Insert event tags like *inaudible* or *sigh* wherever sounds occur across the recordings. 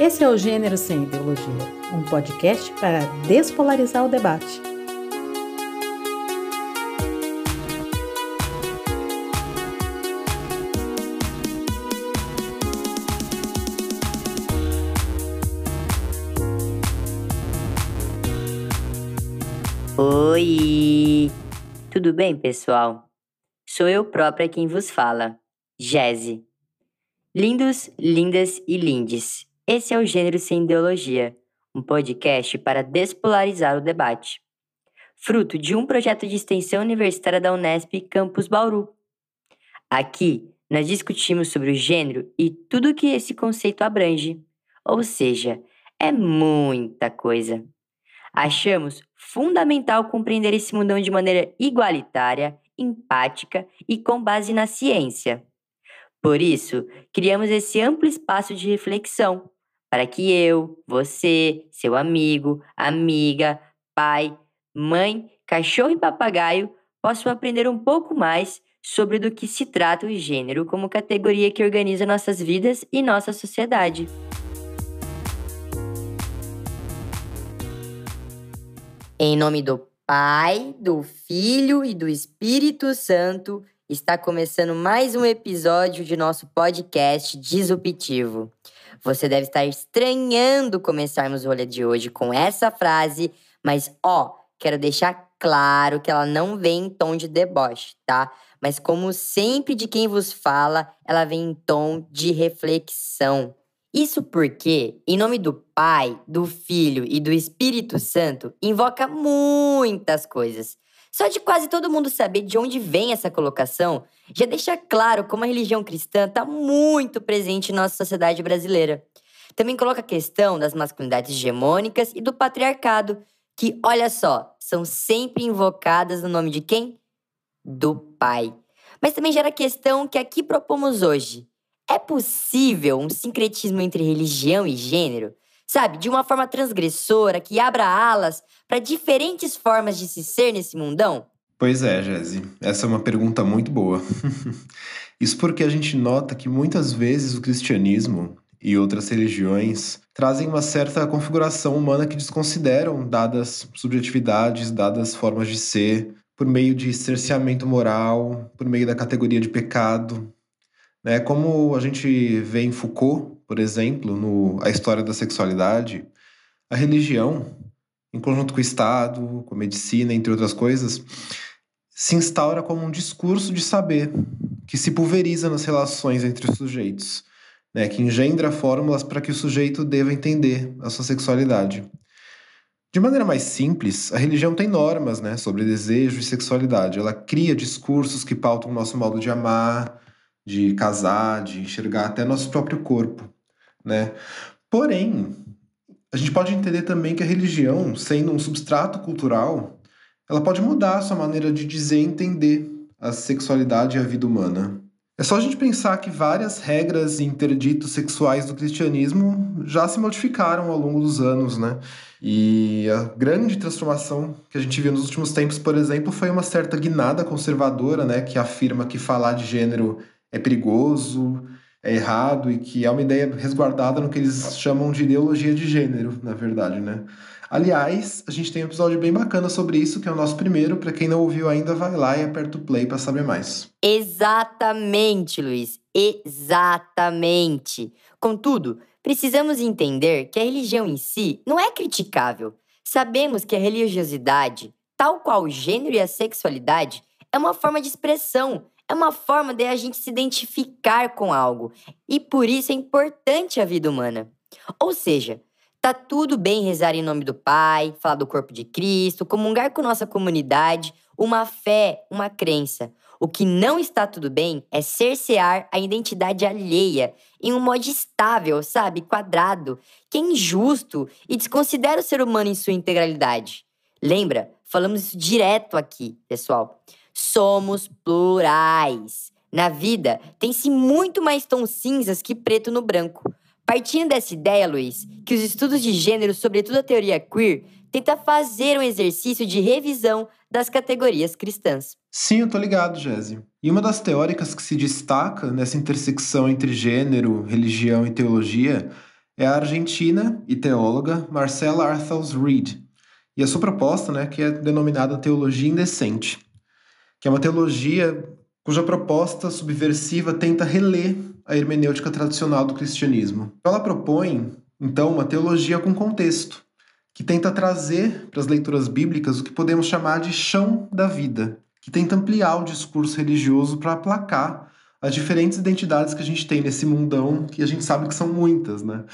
Esse é o Gênero Sem Ideologia, um podcast para despolarizar o debate. Oi! Tudo bem, pessoal? Sou eu própria quem vos fala, Jeze. Lindos, lindas e lindes. Esse é o Gênero Sem Ideologia, um podcast para despolarizar o debate. Fruto de um projeto de extensão universitária da Unesp Campus Bauru. Aqui, nós discutimos sobre o gênero e tudo o que esse conceito abrange. Ou seja, é muita coisa. Achamos fundamental compreender esse mundão de maneira igualitária, empática e com base na ciência. Por isso, criamos esse amplo espaço de reflexão para que eu, você, seu amigo, amiga, pai, mãe, cachorro e papagaio possam aprender um pouco mais sobre do que se trata o gênero como categoria que organiza nossas vidas e nossa sociedade. Em nome do Pai, do Filho e do Espírito Santo, está começando mais um episódio de nosso podcast Disruptivo. Você deve estar estranhando começarmos o rolê de hoje com essa frase, mas ó, quero deixar claro que ela não vem em tom de deboche, tá? Mas como sempre de quem vos fala, ela vem em tom de reflexão. Isso porque, em nome do Pai, do Filho e do Espírito Santo, invoca muitas coisas. Só de quase todo mundo saber de onde vem essa colocação, já deixa claro como a religião cristã está muito presente em nossa sociedade brasileira. Também coloca a questão das masculinidades hegemônicas e do patriarcado, que, olha só, são sempre invocadas no nome de quem? Do Pai. Mas também gera a questão que aqui propomos hoje é possível um sincretismo entre religião e gênero? Sabe, de uma forma transgressora que abra alas para diferentes formas de se ser nesse mundão? Pois é, Jesse. Essa é uma pergunta muito boa. *laughs* Isso porque a gente nota que muitas vezes o cristianismo e outras religiões trazem uma certa configuração humana que desconsideram dadas subjetividades, dadas formas de ser, por meio de cerceamento moral, por meio da categoria de pecado, né? Como a gente vê em Foucault, por exemplo, no A História da Sexualidade, a religião, em conjunto com o Estado, com a medicina, entre outras coisas, se instaura como um discurso de saber que se pulveriza nas relações entre os sujeitos, né? que engendra fórmulas para que o sujeito deva entender a sua sexualidade. De maneira mais simples, a religião tem normas né, sobre desejo e sexualidade. Ela cria discursos que pautam o nosso modo de amar, de casar, de enxergar até nosso próprio corpo, né? Porém, a gente pode entender também que a religião, sendo um substrato cultural, ela pode mudar a sua maneira de dizer e entender a sexualidade e a vida humana. É só a gente pensar que várias regras e interditos sexuais do cristianismo já se modificaram ao longo dos anos, né? E a grande transformação que a gente viu nos últimos tempos, por exemplo, foi uma certa guinada conservadora, né, que afirma que falar de gênero é perigoso, é errado e que é uma ideia resguardada no que eles chamam de ideologia de gênero, na verdade, né? Aliás, a gente tem um episódio bem bacana sobre isso, que é o nosso primeiro. Para quem não ouviu ainda, vai lá e aperta o play para saber mais. Exatamente, Luiz. Exatamente. Contudo, precisamos entender que a religião em si não é criticável. Sabemos que a religiosidade, tal qual o gênero e a sexualidade, é uma forma de expressão, é uma forma de a gente se identificar com algo. E por isso é importante a vida humana. Ou seja, tá tudo bem rezar em nome do Pai, falar do corpo de Cristo, comungar com nossa comunidade, uma fé, uma crença. O que não está tudo bem é cercear a identidade alheia em um modo estável, sabe, quadrado, que é injusto e desconsidera o ser humano em sua integralidade. Lembra? Falamos isso direto aqui, pessoal. Somos plurais. Na vida, tem-se muito mais tons cinzas que preto no branco. Partindo dessa ideia, Luiz, que os estudos de gênero, sobretudo a teoria queer, tenta fazer um exercício de revisão das categorias cristãs. Sim, eu tô ligado, Jéssica. E uma das teóricas que se destaca nessa intersecção entre gênero, religião e teologia é a argentina e teóloga Marcela Arthurs Reed, e a sua proposta, né, que é denominada teologia indecente, que é uma teologia cuja proposta subversiva tenta reler a hermenêutica tradicional do cristianismo. Ela propõe, então, uma teologia com contexto, que tenta trazer para as leituras bíblicas o que podemos chamar de chão da vida, que tenta ampliar o discurso religioso para aplacar as diferentes identidades que a gente tem nesse mundão, que a gente sabe que são muitas, né?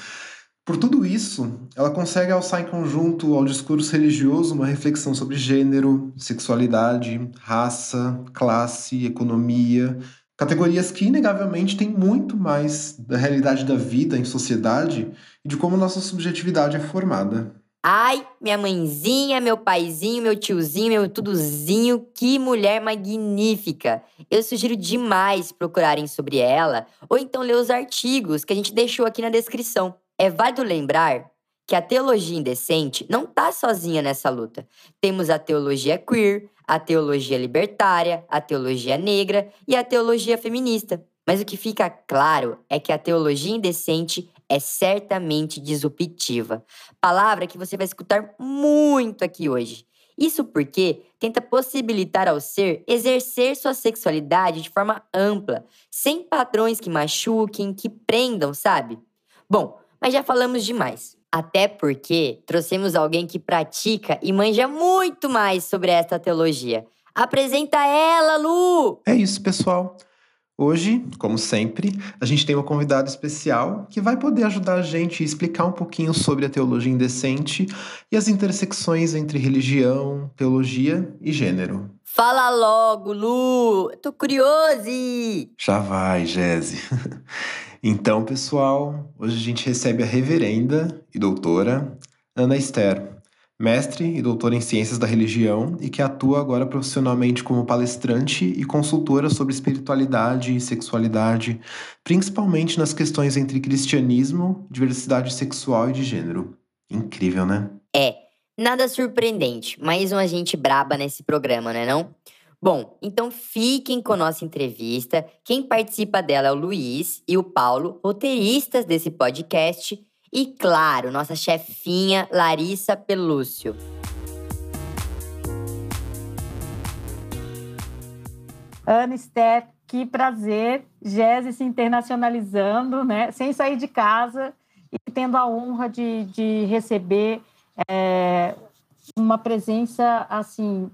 Por tudo isso, ela consegue alçar em conjunto ao discurso religioso uma reflexão sobre gênero, sexualidade, raça, classe, economia, categorias que inegavelmente têm muito mais da realidade da vida em sociedade e de como nossa subjetividade é formada. Ai, minha mãezinha, meu paizinho, meu tiozinho, meu tudozinho, que mulher magnífica! Eu sugiro demais procurarem sobre ela ou então ler os artigos que a gente deixou aqui na descrição. É válido lembrar que a teologia indecente não está sozinha nessa luta. Temos a teologia queer, a teologia libertária, a teologia negra e a teologia feminista. Mas o que fica claro é que a teologia indecente é certamente disruptiva. Palavra que você vai escutar muito aqui hoje. Isso porque tenta possibilitar ao ser exercer sua sexualidade de forma ampla, sem padrões que machuquem, que prendam, sabe? Bom, mas já falamos demais. Até porque trouxemos alguém que pratica e manja muito mais sobre esta teologia. Apresenta ela, Lu! É isso, pessoal. Hoje, como sempre, a gente tem uma convidada especial que vai poder ajudar a gente a explicar um pouquinho sobre a teologia indecente e as intersecções entre religião, teologia e gênero. Fala logo, Lu! Tô curioso! Já vai, Jéssica. *laughs* Então, pessoal, hoje a gente recebe a reverenda e doutora Ana Esther, mestre e doutora em Ciências da Religião e que atua agora profissionalmente como palestrante e consultora sobre espiritualidade e sexualidade, principalmente nas questões entre cristianismo, diversidade sexual e de gênero. Incrível, né? É, nada surpreendente, mais uma gente braba nesse programa, né não? Bom, então fiquem com nossa entrevista. Quem participa dela é o Luiz e o Paulo, roteiristas desse podcast. E, claro, nossa chefinha Larissa Pelúcio. Ana Esther, que prazer. Jéssica se internacionalizando, né? Sem sair de casa e tendo a honra de, de receber é, uma presença, assim,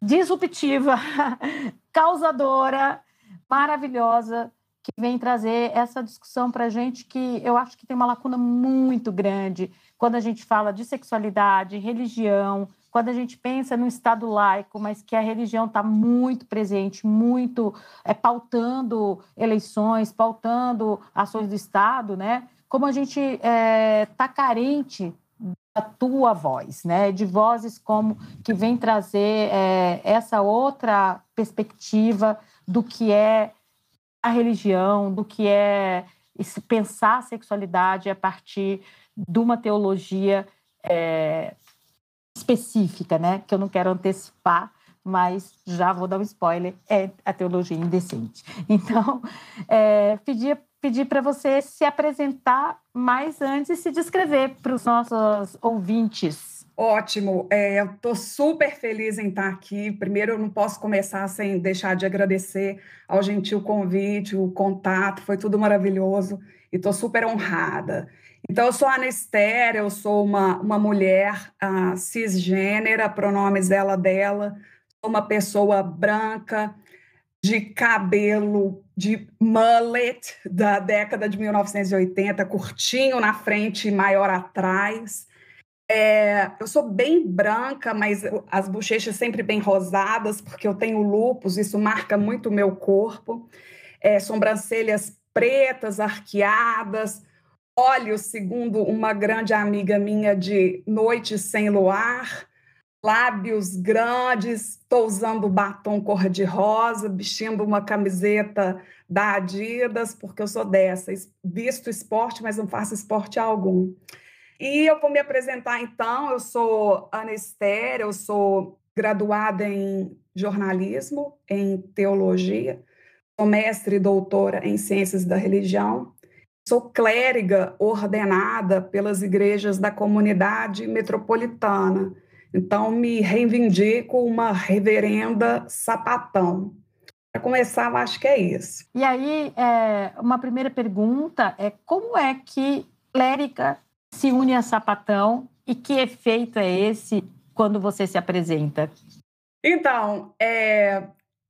disruptiva, *laughs* causadora, maravilhosa, que vem trazer essa discussão para a gente que eu acho que tem uma lacuna muito grande quando a gente fala de sexualidade, religião, quando a gente pensa no Estado laico, mas que a religião está muito presente, muito é, pautando eleições, pautando ações do Estado, né? Como a gente está é, tá carente a tua voz, né? De vozes como que vem trazer é, essa outra perspectiva do que é a religião, do que é pensar a sexualidade a partir de uma teologia é, específica, né? Que eu não quero antecipar, mas já vou dar um spoiler, é a teologia indecente. Então, é, pedir para você se apresentar mais antes e se descrever para os nossos ouvintes. Ótimo, é, eu estou super feliz em estar aqui. Primeiro, eu não posso começar sem deixar de agradecer ao gentil convite, o contato, foi tudo maravilhoso e estou super honrada. Então, eu sou a Esther, eu sou uma, uma mulher uh, cisgênera, pronomes ela, dela, sou uma pessoa branca, de cabelo de mullet da década de 1980, curtinho na frente e maior atrás. É, eu sou bem branca, mas as bochechas sempre bem rosadas, porque eu tenho lupus, isso marca muito o meu corpo. É, sobrancelhas pretas, arqueadas, olhos, segundo uma grande amiga minha, de noite sem luar lábios grandes, estou usando batom cor-de-rosa, vestindo uma camiseta da Adidas, porque eu sou dessa, visto esporte, mas não faço esporte algum. E eu vou me apresentar então, eu sou Ana Esther, eu sou graduada em jornalismo, em teologia, sou mestre e doutora em ciências da religião, sou clériga ordenada pelas igrejas da comunidade metropolitana. Então, me reivindico uma reverenda sapatão. Para começar, eu acho que é isso. E aí, é, uma primeira pergunta é como é que clériga se une a sapatão e que efeito é esse quando você se apresenta? Então, é,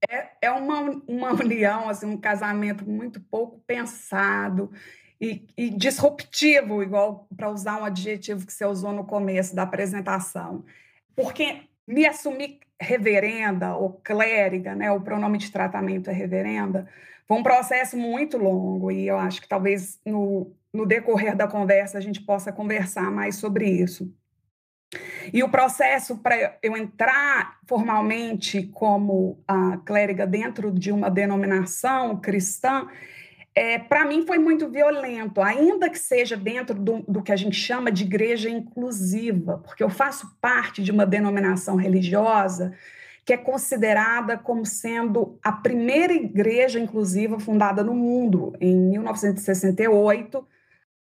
é, é uma, uma união, assim, um casamento muito pouco pensado e, e disruptivo, igual para usar um adjetivo que você usou no começo da apresentação. Porque me assumir reverenda ou clériga, né, o pronome de tratamento é reverenda, foi um processo muito longo e eu acho que talvez no, no decorrer da conversa a gente possa conversar mais sobre isso. E o processo para eu entrar formalmente como a clériga dentro de uma denominação cristã, é, para mim foi muito violento, ainda que seja dentro do, do, que a gente chama de igreja inclusiva, porque eu faço parte de uma denominação religiosa que é considerada como sendo a primeira igreja inclusiva fundada no mundo, em 1968,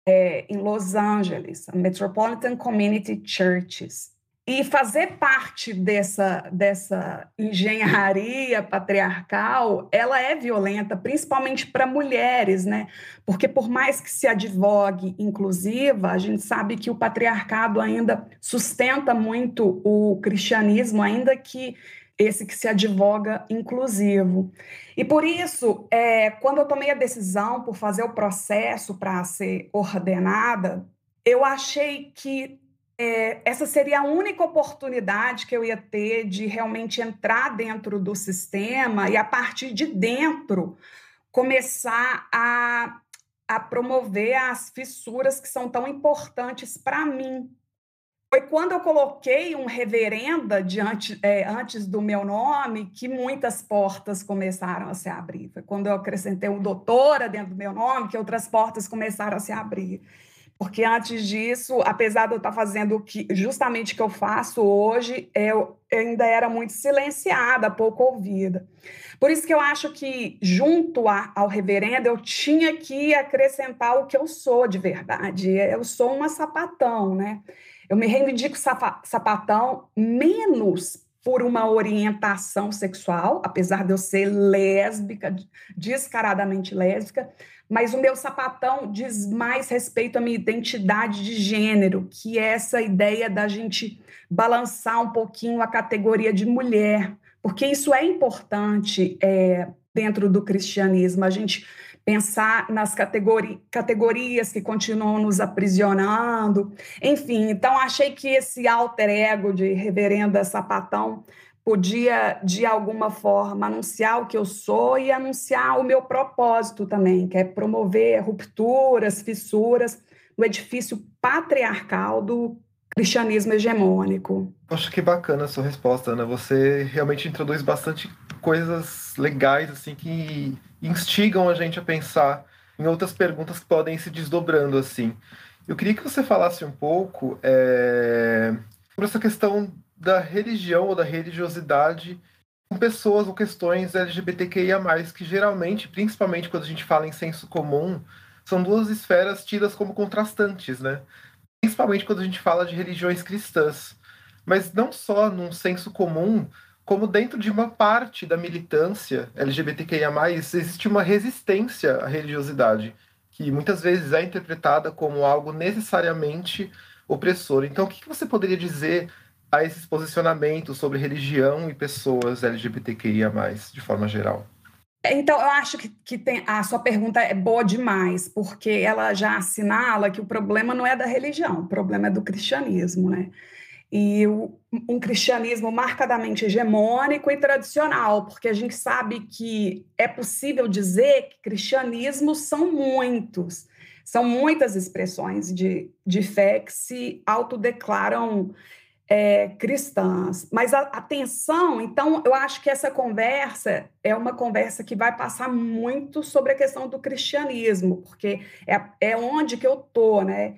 é, em Los Angeles, a Metropolitan Community Churches. E fazer parte dessa, dessa engenharia patriarcal, ela é violenta, principalmente para mulheres, né? Porque por mais que se advogue inclusiva, a gente sabe que o patriarcado ainda sustenta muito o cristianismo, ainda que esse que se advoga inclusivo. E por isso, é, quando eu tomei a decisão por fazer o processo para ser ordenada, eu achei que é, essa seria a única oportunidade que eu ia ter de realmente entrar dentro do sistema e, a partir de dentro, começar a, a promover as fissuras que são tão importantes para mim, foi quando eu coloquei um reverenda diante, é, antes do meu nome que muitas portas começaram a se abrir. Foi quando eu acrescentei um doutora dentro do meu nome que outras portas começaram a se abrir. Porque antes disso, apesar de eu estar fazendo o que, justamente o que eu faço hoje, eu ainda era muito silenciada, pouco ouvida. Por isso que eu acho que, junto a, ao reverendo, eu tinha que acrescentar o que eu sou de verdade. Eu sou uma sapatão, né? Eu me reivindico sapatão menos por uma orientação sexual, apesar de eu ser lésbica, descaradamente lésbica, mas o meu sapatão diz mais respeito à minha identidade de gênero, que é essa ideia da gente balançar um pouquinho a categoria de mulher, porque isso é importante é, dentro do cristianismo, a gente pensar nas categori categorias que continuam nos aprisionando. Enfim, então achei que esse alter ego de reverenda sapatão podia, de alguma forma, anunciar o que eu sou e anunciar o meu propósito também, que é promover rupturas, fissuras no edifício patriarcal do cristianismo hegemônico. Acho que bacana a sua resposta, Ana. Você realmente introduz bastante coisas legais assim que instigam a gente a pensar em outras perguntas que podem ir se desdobrando assim. Eu queria que você falasse um pouco é, sobre essa questão da religião ou da religiosidade com pessoas ou questões LGBTQIA+, que geralmente, principalmente quando a gente fala em senso comum, são duas esferas tidas como contrastantes, né? Principalmente quando a gente fala de religiões cristãs. Mas não só num senso comum, como dentro de uma parte da militância LGBTQIA+, existe uma resistência à religiosidade, que muitas vezes é interpretada como algo necessariamente opressor. Então, o que você poderia dizer a esses posicionamentos sobre religião e pessoas LGBTQIA+, de forma geral? Então, eu acho que, que tem, a sua pergunta é boa demais, porque ela já assinala que o problema não é da religião, o problema é do cristianismo, né? E um cristianismo marcadamente hegemônico e tradicional, porque a gente sabe que é possível dizer que cristianismos são muitos, são muitas expressões de, de fé que se autodeclaram é, cristãs. Mas a atenção, então, eu acho que essa conversa é uma conversa que vai passar muito sobre a questão do cristianismo, porque é, é onde que eu estou, né?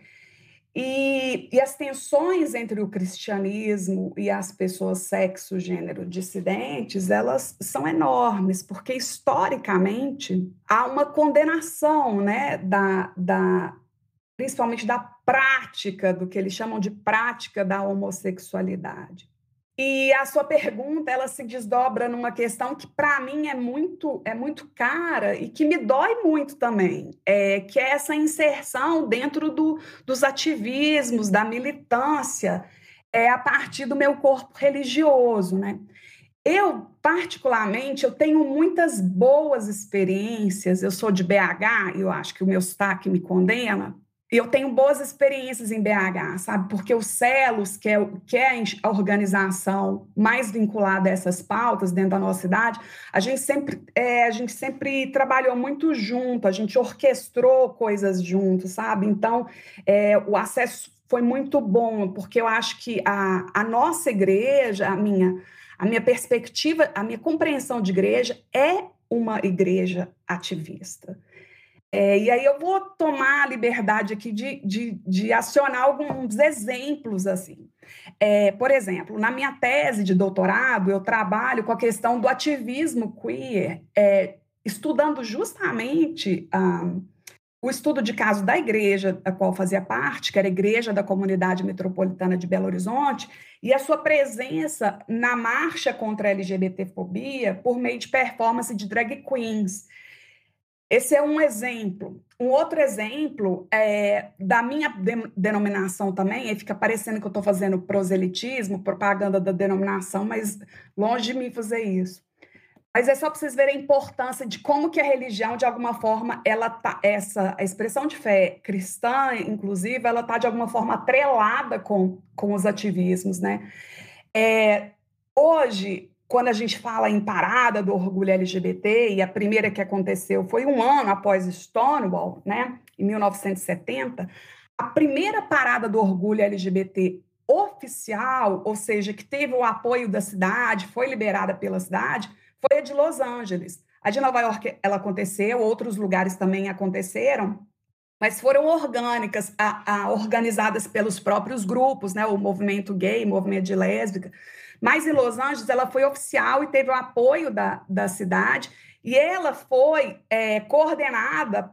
E, e, as tensões entre o cristianismo e as pessoas sexo, gênero dissidentes, elas são enormes, porque historicamente há uma condenação né, da, da, principalmente da prática, do que eles chamam de prática da homossexualidade. E a sua pergunta, ela se desdobra numa questão que para mim é muito é muito cara e que me dói muito também, é, que é essa inserção dentro do, dos ativismos, da militância, é a partir do meu corpo religioso, né? Eu, particularmente, eu tenho muitas boas experiências. Eu sou de BH, eu acho que o meu sotaque me condena, eu tenho boas experiências em BH, sabe? Porque o CELOS, que é, que é a organização mais vinculada a essas pautas dentro da nossa cidade, a gente sempre, é, a gente sempre trabalhou muito junto, a gente orquestrou coisas juntos, sabe? Então, é, o acesso foi muito bom, porque eu acho que a, a nossa igreja, a minha, a minha perspectiva, a minha compreensão de igreja é uma igreja ativista. É, e aí eu vou tomar a liberdade aqui de, de, de acionar alguns exemplos assim. É, por exemplo, na minha tese de doutorado, eu trabalho com a questão do ativismo queer, é, estudando justamente ah, o estudo de caso da igreja da qual fazia parte, que era a Igreja da Comunidade Metropolitana de Belo Horizonte, e a sua presença na marcha contra a LGBTfobia por meio de performance de drag queens. Esse é um exemplo. Um outro exemplo é da minha de denominação também, e fica parecendo que eu estou fazendo proselitismo, propaganda da denominação, mas longe de mim fazer isso. Mas é só para vocês verem a importância de como que a religião, de alguma forma, ela tá, essa expressão de fé cristã, inclusive, ela está de alguma forma atrelada com, com os ativismos, né? É, hoje, quando a gente fala em parada do orgulho LGBT, e a primeira que aconteceu foi um ano após Stonewall, né, em 1970, a primeira parada do orgulho LGBT oficial, ou seja, que teve o apoio da cidade, foi liberada pela cidade, foi a de Los Angeles. A de Nova York, ela aconteceu, outros lugares também aconteceram, mas foram orgânicas, a, a, organizadas pelos próprios grupos, né, o movimento gay, o movimento de lésbica, mas em Los Angeles, ela foi oficial e teve o apoio da, da cidade, e ela foi é, coordenada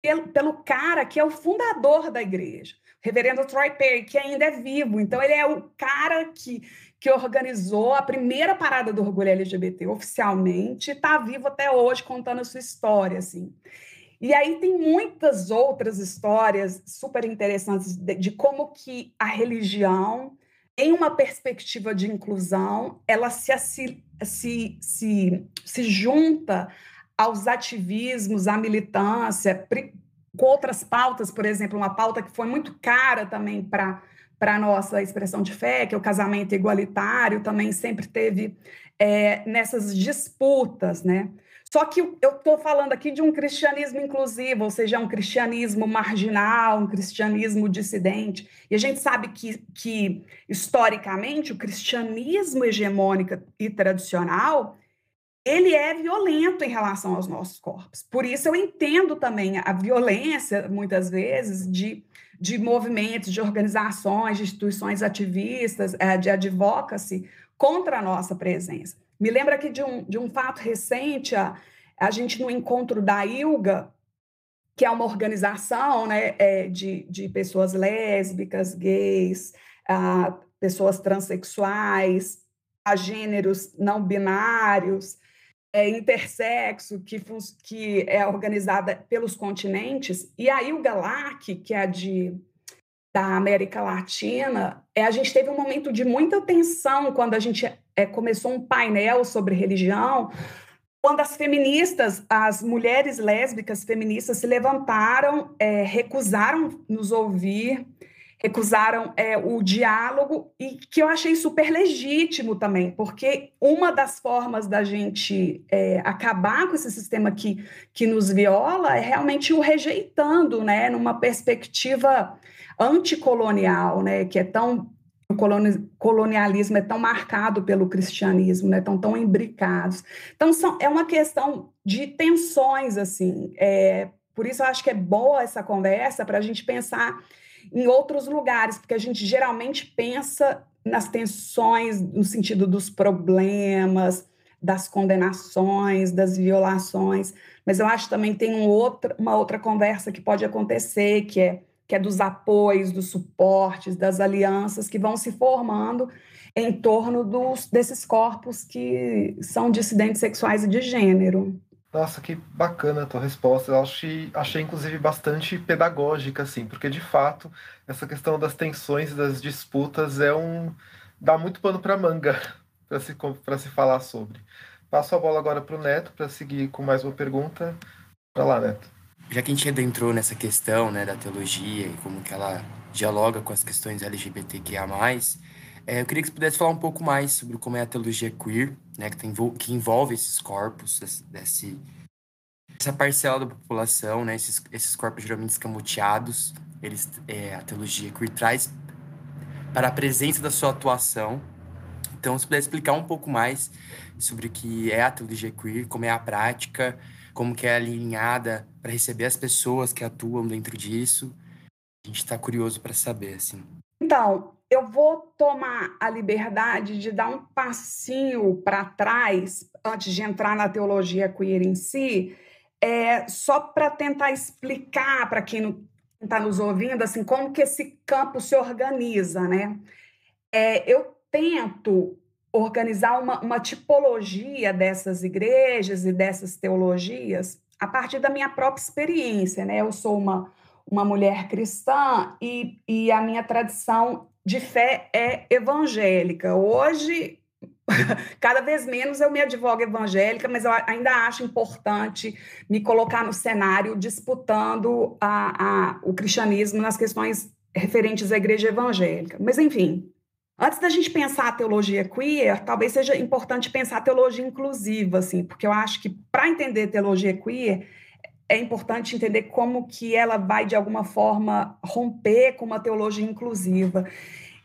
pelo, pelo cara que é o fundador da igreja, reverendo Troy Perry, que ainda é vivo. Então, ele é o cara que, que organizou a primeira parada do orgulho LGBT oficialmente, está vivo até hoje contando a sua história, assim. E aí tem muitas outras histórias super interessantes de, de como que a religião em uma perspectiva de inclusão, ela se, se, se, se junta aos ativismos, à militância, com outras pautas, por exemplo, uma pauta que foi muito cara também para para a nossa expressão de fé, que é o casamento igualitário, também sempre teve é, nessas disputas, né? Só que eu estou falando aqui de um cristianismo inclusivo, ou seja, um cristianismo marginal, um cristianismo dissidente. E a gente sabe que, que historicamente, o cristianismo hegemônico e tradicional ele é violento em relação aos nossos corpos. Por isso eu entendo também a violência, muitas vezes, de, de movimentos, de organizações, de instituições ativistas, eh, de advocacy contra a nossa presença. Me lembra aqui de um, de um fato recente, a, a gente no encontro da ILGA, que é uma organização né, é, de, de pessoas lésbicas, gays, a, pessoas transexuais, a gêneros não binários, é, intersexo, que, que é organizada pelos continentes, e a ILGA LAC, que é a de da América Latina, é, a gente teve um momento de muita tensão quando a gente é, começou um painel sobre religião, quando as feministas, as mulheres lésbicas feministas se levantaram, é, recusaram nos ouvir, recusaram é, o diálogo, e que eu achei super legítimo também, porque uma das formas da gente é, acabar com esse sistema que, que nos viola é realmente o rejeitando, né, numa perspectiva anticolonial, né, que é tão o colonialismo é tão marcado pelo cristianismo, né, tão tão imbricados. Então são, é uma questão de tensões assim. É, por isso eu acho que é boa essa conversa para a gente pensar em outros lugares, porque a gente geralmente pensa nas tensões no sentido dos problemas, das condenações, das violações, mas eu acho também tem um outro, uma outra conversa que pode acontecer, que é, que é dos apoios, dos suportes, das alianças que vão se formando em torno dos, desses corpos que são dissidentes sexuais e de gênero. Nossa, que bacana a tua resposta. Eu achei, achei inclusive bastante pedagógica, assim, porque de fato essa questão das tensões e das disputas é um. dá muito pano para manga *laughs* para se, se falar sobre. Passo a bola agora para o Neto para seguir com mais uma pergunta. Para lá, Neto. Já que a gente adentrou nessa questão né, da teologia e como que ela dialoga com as questões LGBTQIA+, é, eu queria que você pudesse falar um pouco mais sobre como é a teologia queer, né, que, tem, que envolve esses corpos, desse, essa parcela da população, né, esses, esses corpos geralmente escamoteados, eles, é, a teologia queer traz para a presença da sua atuação. Então, se puder explicar um pouco mais sobre o que é a teologia queer, como é a prática, como que é alinhada para receber as pessoas que atuam dentro disso. A gente está curioso para saber, assim. Então, eu vou tomar a liberdade de dar um passinho para trás antes de entrar na teologia queer em si, é, só para tentar explicar para quem está nos ouvindo assim como que esse campo se organiza, né? É, eu tento organizar uma, uma tipologia dessas igrejas e dessas teologias a partir da minha própria experiência, né? Eu sou uma uma mulher cristã e, e a minha tradição de fé é evangélica. Hoje, *laughs* cada vez menos eu me advogo evangélica, mas eu ainda acho importante me colocar no cenário disputando a, a, o cristianismo nas questões referentes à igreja evangélica. Mas, enfim, antes da gente pensar a teologia queer, talvez seja importante pensar a teologia inclusiva, assim, porque eu acho que para entender teologia queer, é importante entender como que ela vai, de alguma forma, romper com uma teologia inclusiva.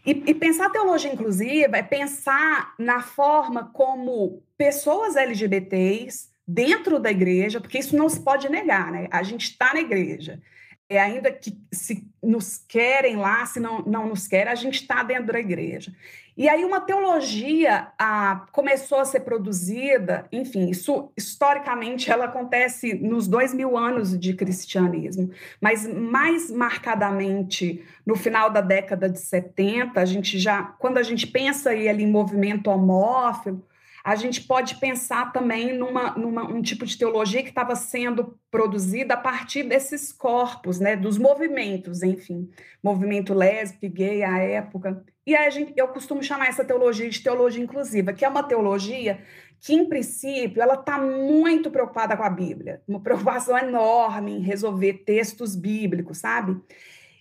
E, e, pensar a teologia inclusiva é pensar na forma como pessoas LGBTs dentro da igreja, porque isso não se pode negar, né? A gente está na igreja. É, ainda que se nos querem lá, se não, não nos querem, a gente está dentro da igreja. E aí uma teologia a, começou a ser produzida, enfim, isso historicamente ela acontece nos dois mil anos de cristianismo, mas mais marcadamente no final da década de 70, a gente já, quando a gente pensa ali em movimento homófilo, a gente pode pensar também numa, numa um tipo de teologia que estava sendo produzida a partir desses corpos, né, dos movimentos, enfim, movimento lésbico, gay à época. E a gente, eu costumo chamar essa teologia de teologia inclusiva, que é uma teologia que, em princípio, ela está muito preocupada com a Bíblia, uma preocupação enorme em resolver textos bíblicos, sabe?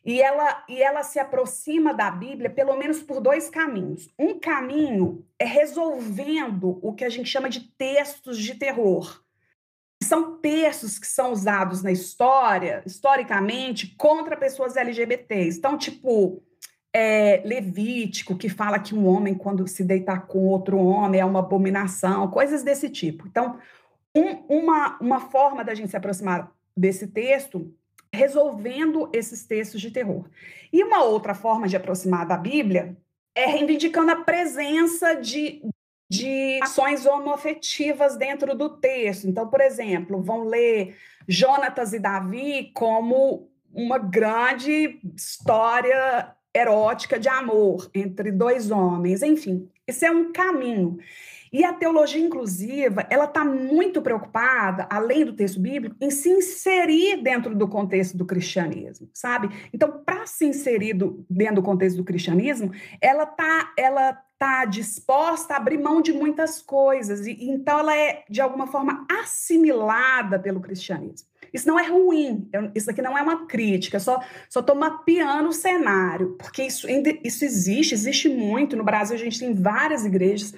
E ela, e ela se aproxima da Bíblia pelo menos por dois caminhos. Um caminho é resolvendo o que a gente chama de textos de terror. São textos que são usados na história, historicamente, contra pessoas LGBTs. Então, tipo, é, Levítico, que fala que um homem, quando se deitar com outro homem, é uma abominação, coisas desse tipo. Então, um, uma, uma forma da gente se aproximar desse texto resolvendo esses textos de terror. E uma outra forma de aproximar da Bíblia é reivindicando a presença de, de ações homoafetivas dentro do texto. Então, por exemplo, vão ler Jonatas e Davi como uma grande história erótica de amor entre dois homens. Enfim, isso é um caminho. E a teologia inclusiva, ela está muito preocupada, além do texto bíblico, em se inserir dentro do contexto do cristianismo, sabe? Então, para se inserir do, dentro do contexto do cristianismo, ela está ela tá disposta a abrir mão de muitas coisas, e então ela é, de alguma forma, assimilada pelo cristianismo. Isso não é ruim, isso aqui não é uma crítica, só estou mapeando o cenário, porque isso, isso existe, existe muito. No Brasil, a gente tem várias igrejas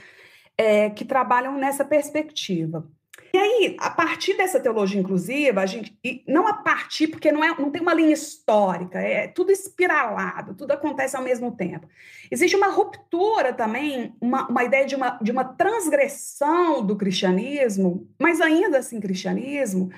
é, que trabalham nessa perspectiva. E aí, a partir dessa teologia inclusiva, a gente, e não a partir, porque não, é, não tem uma linha histórica, é tudo espiralado, tudo acontece ao mesmo tempo. Existe uma ruptura também, uma, uma ideia de uma, de uma transgressão do cristianismo, mas ainda assim cristianismo,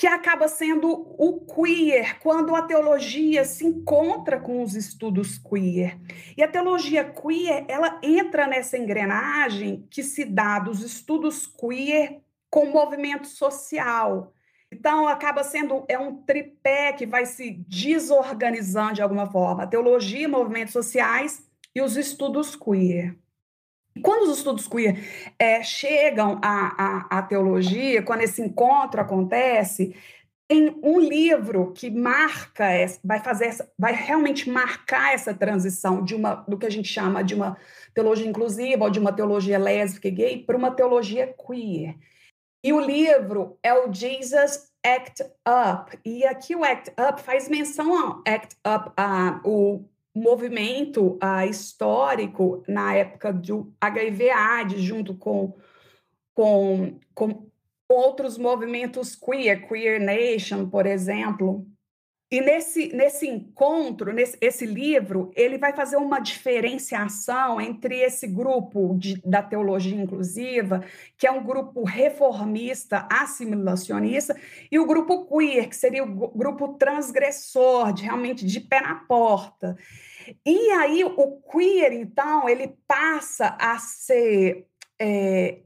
que acaba sendo o queer, quando a teologia se encontra com os estudos queer. E a teologia queer, ela entra nessa engrenagem que se dá dos estudos queer com o movimento social. Então, acaba sendo é um tripé que vai se desorganizando de alguma forma. A teologia, movimentos sociais e os estudos queer. Quando os estudos queer é, chegam à, à, à teologia, quando esse encontro acontece, tem um livro que marca, vai fazer, vai realmente marcar essa transição de uma do que a gente chama de uma teologia inclusiva ou de uma teologia lésbica e gay para uma teologia queer. E o livro é o Jesus Act Up. E aqui o Act Up faz menção ao Act Up, a, o movimento uh, histórico na época do HIV/AIDS, junto com, com, com outros movimentos queer, Queer Nation, por exemplo. E nesse, nesse encontro, nesse esse livro, ele vai fazer uma diferenciação entre esse grupo de, da teologia inclusiva, que é um grupo reformista, assimilacionista, e o grupo queer, que seria o grupo transgressor, de, realmente de pé na porta. E aí o queer, então, ele passa a ser é,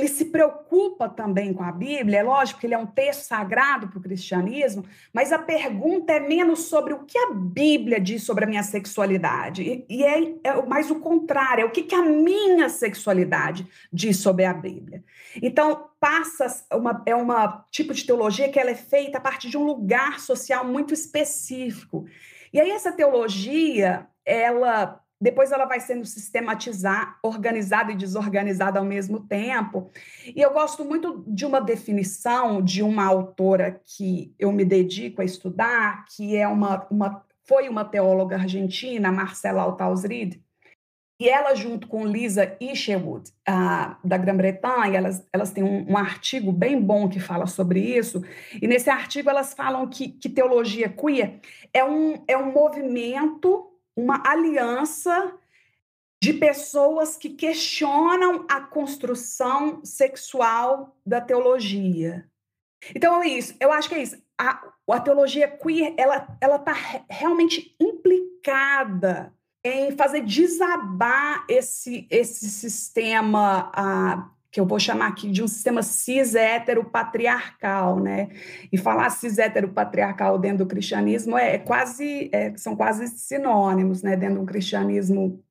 ele se preocupa também com a Bíblia, é lógico que ele é um texto sagrado para o cristianismo, mas a pergunta é menos sobre o que a Bíblia diz sobre a minha sexualidade, e, e é, é, mais o contrário, é o que, que a minha sexualidade diz sobre a Bíblia. Então, passa uma, é um tipo de teologia que ela é feita a partir de um lugar social muito específico. E aí essa teologia, ela depois ela vai sendo sistematizada, organizada e desorganizada ao mesmo tempo. E eu gosto muito de uma definição de uma autora que eu me dedico a estudar, que é uma, uma foi uma teóloga argentina, Marcela Altausrid, e ela, junto com Lisa Isherwood, da Grã-Bretanha, elas, elas têm um, um, artigo bem bom que fala sobre isso. E nesse artigo elas falam que, que teologia queer é um, é um movimento uma aliança de pessoas que questionam a construção sexual da teologia. Então é isso, eu acho que é isso. A, a teologia queer, ela ela está realmente implicada em fazer desabar esse esse sistema a, que eu vou chamar aqui de um sistema cis patriarcal, né? E falar cis patriarcal dentro do cristianismo é, quase é, são quase sinônimos, né? Dentro do cristianismo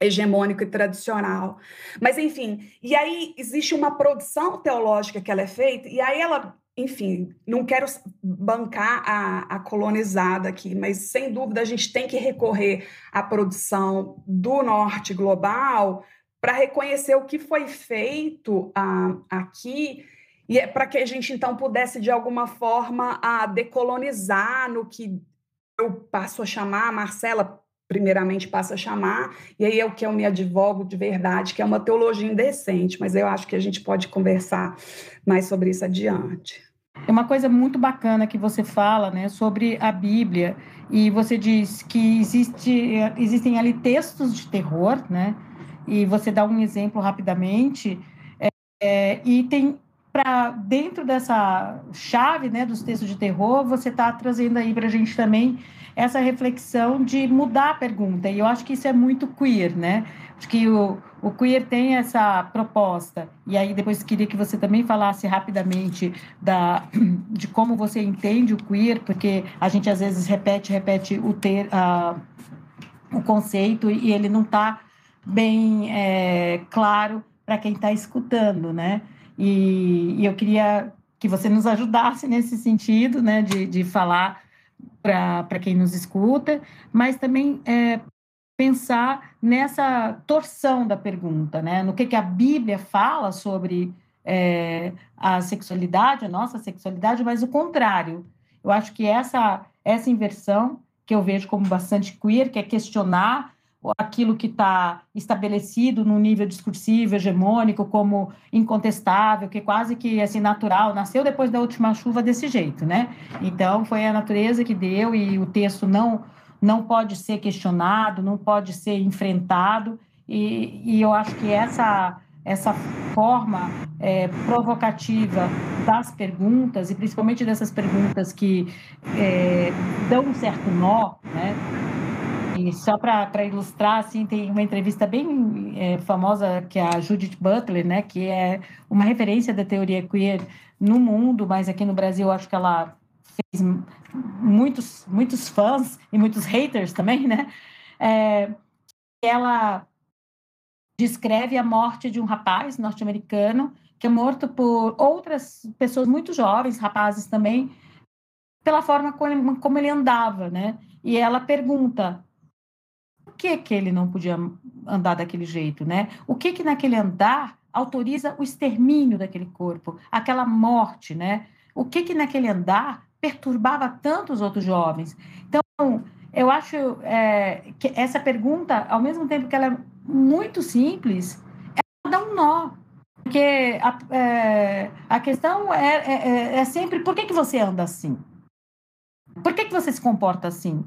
hegemônico e tradicional. Mas enfim, e aí existe uma produção teológica que ela é feita e aí ela enfim, não quero bancar a, a, colonizada aqui, mas sem dúvida a gente tem que recorrer à produção do norte global para reconhecer o que foi feito ah, aqui e é para que a gente então pudesse de alguma forma a decolonizar no que eu passo a chamar, a Marcela primeiramente passa a chamar, e aí é o que eu me advogo de verdade, que é uma teologia indecente, mas eu acho que a gente pode conversar mais sobre isso adiante. É uma coisa muito bacana que você fala, né, sobre a Bíblia, e você diz que existe, existem ali textos de terror, né, e você dá um exemplo rapidamente, é, é, e tem para dentro dessa chave né, dos textos de terror, você está trazendo aí para a gente também essa reflexão de mudar a pergunta, e eu acho que isso é muito queer, né? Acho que o, o queer tem essa proposta, e aí depois queria que você também falasse rapidamente da, de como você entende o queer, porque a gente às vezes repete, repete o, ter, uh, o conceito e ele não está bem é, claro para quem está escutando, né? E, e, eu queria que você nos ajudasse nesse sentido, né, de, de falar para quem nos escuta, mas também é, pensar nessa torção da pergunta, né? No que, que a Bíblia fala sobre é, a sexualidade, a nossa sexualidade, mas o contrário. Eu acho que essa, essa inversão, que eu vejo como bastante queer, que é questionar aquilo que está estabelecido no nível discursivo, hegemônico, como incontestável, que quase que assim natural, nasceu depois da última chuva desse jeito, né? Então foi a natureza que deu e o texto não não pode ser questionado, não pode ser enfrentado e, e eu acho que essa essa forma é, provocativa das perguntas, e principalmente dessas perguntas que é, dão um certo nó, né? Só para ilustrar, assim, tem uma entrevista bem é, famosa que é a Judith Butler, né, que é uma referência da teoria queer no mundo, mas aqui no Brasil acho que ela fez muitos, muitos fãs e muitos haters também, né? É, ela descreve a morte de um rapaz norte-americano que é morto por outras pessoas muito jovens, rapazes também, pela forma como, como ele andava, né? E ela pergunta que que ele não podia andar daquele jeito, né? O que que naquele andar autoriza o extermínio daquele corpo, aquela morte, né? O que que naquele andar perturbava tanto os outros jovens? Então, eu acho é, que essa pergunta, ao mesmo tempo que ela é muito simples, ela dá um nó. Porque a, é, a questão é, é, é, é sempre por que, que você anda assim? Por que, que você se comporta assim?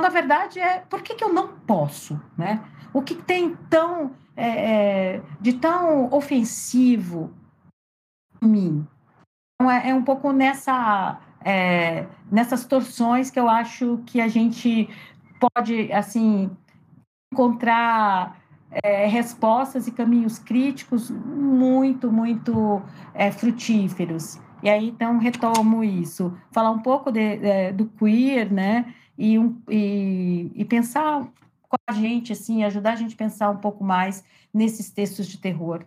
Na verdade, é por que, que eu não posso, né? O que tem tão, é, é, de tão ofensivo em mim? Então, é, é um pouco nessa, é, nessas torções que eu acho que a gente pode, assim, encontrar é, respostas e caminhos críticos muito, muito é, frutíferos. E aí, então, retomo isso. Falar um pouco de, de, do queer, né? E, um, e, e pensar com a gente, assim, ajudar a gente a pensar um pouco mais nesses textos de terror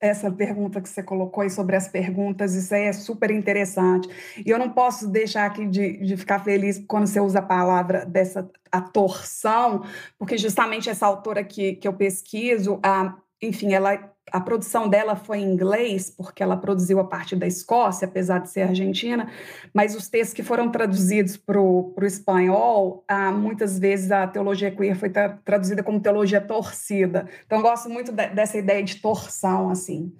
essa pergunta que você colocou aí sobre as perguntas, isso aí é super interessante. E eu não posso deixar aqui de, de ficar feliz quando você usa a palavra dessa a torção, porque justamente essa autora que, que eu pesquiso, a, enfim, ela a produção dela foi em inglês, porque ela produziu a parte da Escócia, apesar de ser argentina, mas os textos que foram traduzidos para o espanhol, ah, muitas vezes a teologia queer foi tra traduzida como teologia torcida. Então, eu gosto muito de, dessa ideia de torção, assim.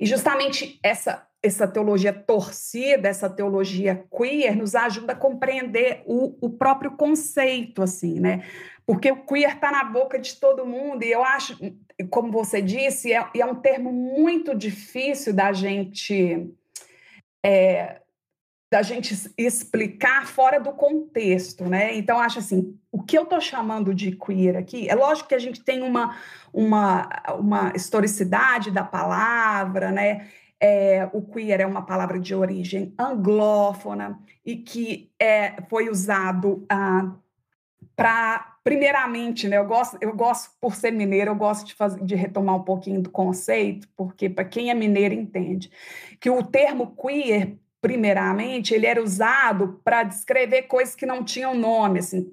E justamente essa, essa teologia torcida, essa teologia queer, nos ajuda a compreender o, o próprio conceito, assim, né? Porque o queer está na boca de todo mundo, e eu acho como você disse, é, é um termo muito difícil da gente é, da gente explicar fora do contexto, né? Então acho assim, o que eu estou chamando de queer aqui, é lógico que a gente tem uma uma, uma historicidade da palavra, né? É, o queer é uma palavra de origem anglófona e que é, foi usado ah, para primeiramente, né, eu gosto, eu gosto por ser mineiro, eu gosto de, fazer, de retomar um pouquinho do conceito, porque para quem é mineiro entende que o termo queer, primeiramente, ele era usado para descrever coisas que não tinham nome, assim,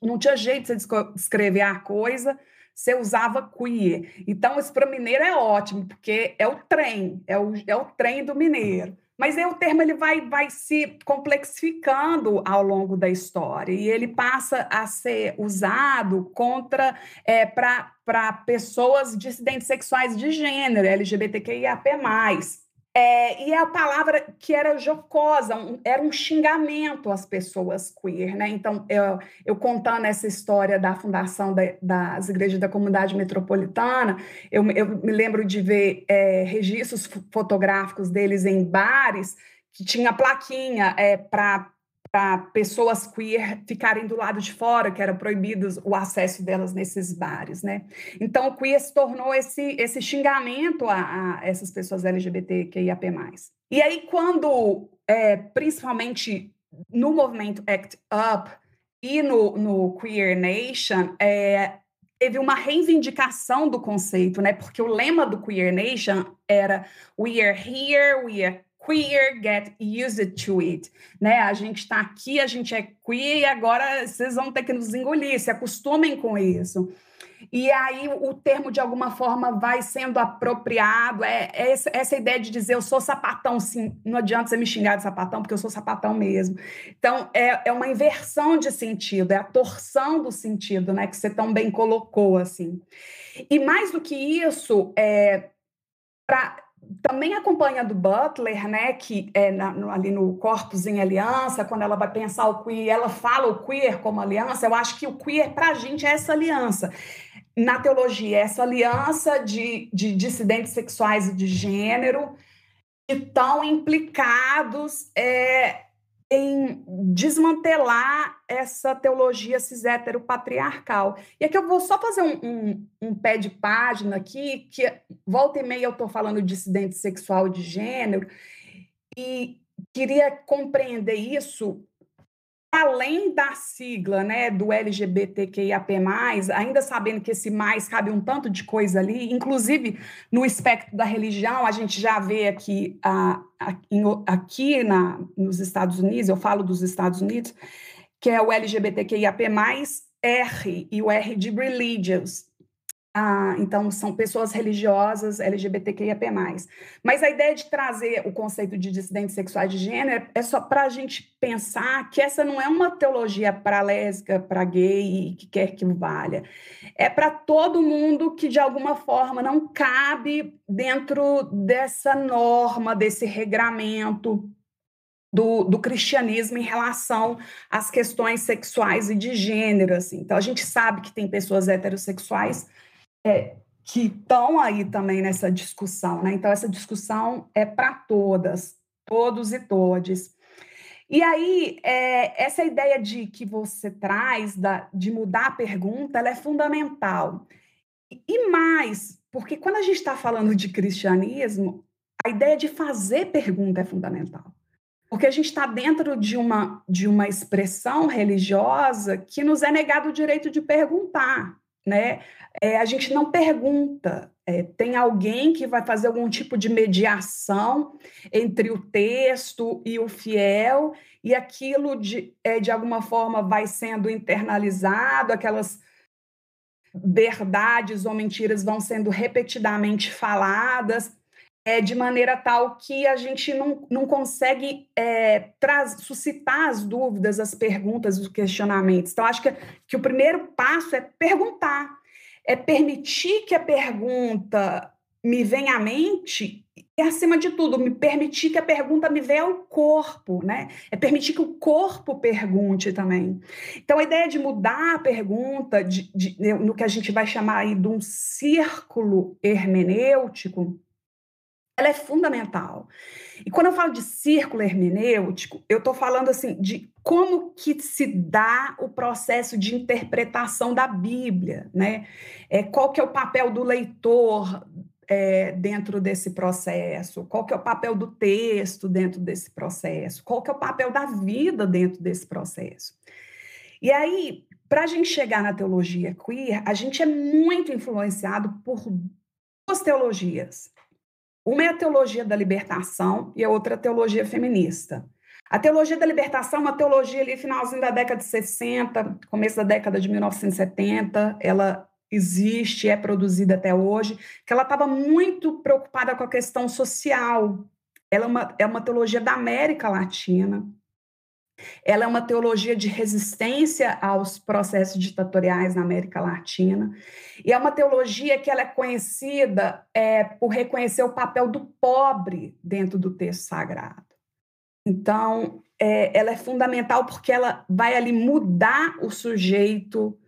não tinha jeito de você descrever a coisa, você usava queer. Então, isso para mineiro é ótimo, porque é o trem, é o, é o trem do mineiro. Mas aí o termo ele vai, vai se complexificando ao longo da história e ele passa a ser usado contra é, para pessoas dissidentes sexuais de gênero, LGBTQIAP+. É, e a palavra que era jocosa, um, era um xingamento às pessoas queer, né? Então, eu, eu contando essa história da fundação da, das igrejas da comunidade metropolitana, eu, eu me lembro de ver é, registros fotográficos deles em bares que tinha plaquinha é, para para pessoas queer ficarem do lado de fora, que era proibido o acesso delas nesses bares, né? Então, o queer se tornou esse, esse xingamento a, a essas pessoas LGBTQIAP+. E aí, quando, é, principalmente no movimento ACT UP e no, no Queer Nation, é, teve uma reivindicação do conceito, né? Porque o lema do Queer Nation era We are here, we are queer, get used to it, né? A gente está aqui, a gente é queer e agora vocês vão ter que nos engolir, se acostumem com isso. E aí o termo, de alguma forma, vai sendo apropriado. É, é essa, ideia de dizer eu sou sapatão, sim. Não adianta você me xingar de sapatão, porque eu sou sapatão mesmo. Então, é, é uma inversão de sentido, é a torção do sentido, né? Que você tão bem colocou, assim. E mais do que isso, é, para também acompanhando Butler, né, que é na, no, ali no Corpus em Aliança, quando ela vai pensar o queer, ela fala o queer como aliança, eu acho que o queer para a gente é essa aliança. Na teologia, é essa aliança de, de dissidentes sexuais e de gênero, estão implicados é, em desmantelar essa teologia cis patriarcal. E aqui eu vou só fazer um, um, um, pé de página aqui, que volta e meia eu estou falando de dissidente sexual de gênero, e queria compreender isso além da sigla né, do LGBTQIAP+, ainda sabendo que esse mais cabe um tanto de coisa ali, inclusive no espectro da religião, a gente já vê aqui, a, a, aqui na, nos Estados Unidos, eu falo dos Estados Unidos, que é o LGBTQIAP+, R e o R de religious, ah, então, são pessoas religiosas LGBTQIAP+. Mas a ideia de trazer o conceito de dissidentes sexuais de gênero é só para a gente pensar que essa não é uma teologia para lésbica, para gay e que quer que valha. É para todo mundo que, de alguma forma, não cabe dentro dessa norma, desse regramento do, do, cristianismo em relação às questões sexuais e de gênero. Assim. Então, a gente sabe que tem pessoas heterossexuais é, que estão aí também nessa discussão. Né? Então, essa discussão é para todas, todos e todes. E aí, é, essa ideia de que você traz da, de mudar a pergunta, ela é fundamental. E mais, porque quando a gente está falando de cristianismo, a ideia de fazer pergunta é fundamental. Porque a gente está dentro de uma, de uma expressão religiosa que nos é negado o direito de perguntar né? É, a gente não pergunta. É, tem alguém que vai fazer algum tipo de mediação entre o texto e o fiel, e aquilo de, é, de alguma forma vai sendo internalizado, aquelas verdades ou mentiras vão sendo repetidamente faladas, é, de maneira tal que a gente não, não consegue é, traz, suscitar as dúvidas, as perguntas, os questionamentos. Então, acho que, que o primeiro passo é perguntar, é permitir que a pergunta me venha à mente e, acima de tudo, me permitir que a pergunta me venha ao corpo, né? É permitir que o corpo pergunte também. Então, a ideia de mudar a pergunta, de, de, no que a gente vai chamar aí de um círculo hermenêutico, ela é fundamental. E quando eu falo de círculo hermenêutico, eu estou falando assim de como que se dá o processo de interpretação da Bíblia, né? É, qual que é o papel do leitor é, dentro desse processo? Qual que é o papel do texto dentro desse processo? Qual que é o papel da vida dentro desse processo? E aí, para a gente chegar na teologia queer, a gente é muito influenciado por duas teologias uma é a teologia da libertação e a outra é a teologia feminista. A teologia da libertação é uma teologia ali finalzinho da década de 60, começo da década de 1970, ela existe, é produzida até hoje, que ela estava muito preocupada com a questão social. Ela é uma, é uma teologia da América Latina, ela é uma teologia de resistência aos processos ditatoriais na América Latina e é uma teologia que ela é conhecida é, por reconhecer o papel do pobre dentro do texto sagrado. Então, é, ela é fundamental porque ela vai ali mudar o sujeito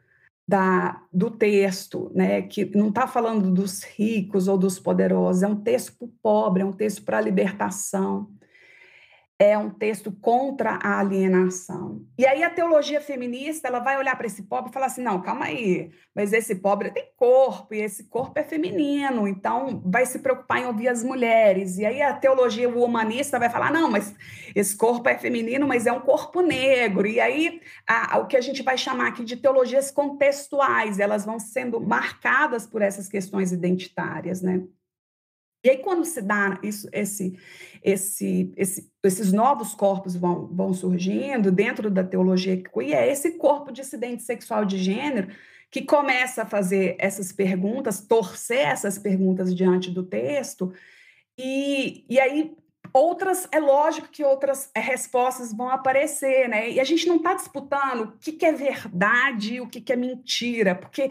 da, do texto, né? que não está falando dos ricos ou dos poderosos, é um texto para o pobre, é um texto para a libertação é um texto contra a alienação. E aí a teologia feminista, ela vai olhar para esse pobre e falar assim: "Não, calma aí, mas esse pobre tem corpo e esse corpo é feminino, então vai se preocupar em ouvir as mulheres". E aí a teologia humanista vai falar: "Não, mas esse corpo é feminino, mas é um corpo negro". E aí a, a, o que a gente vai chamar aqui de teologias contextuais, elas vão sendo marcadas por essas questões identitárias, né? E aí, quando se dá isso, esse, esse, esse, esses novos corpos vão, vão surgindo dentro da teologia queer, é esse corpo dissidente sexual de gênero que começa a fazer essas perguntas, torcer essas perguntas diante do texto, e, e aí outras, é lógico que outras respostas vão aparecer, né? E a gente não está disputando o que, que é verdade e o que, que é mentira, porque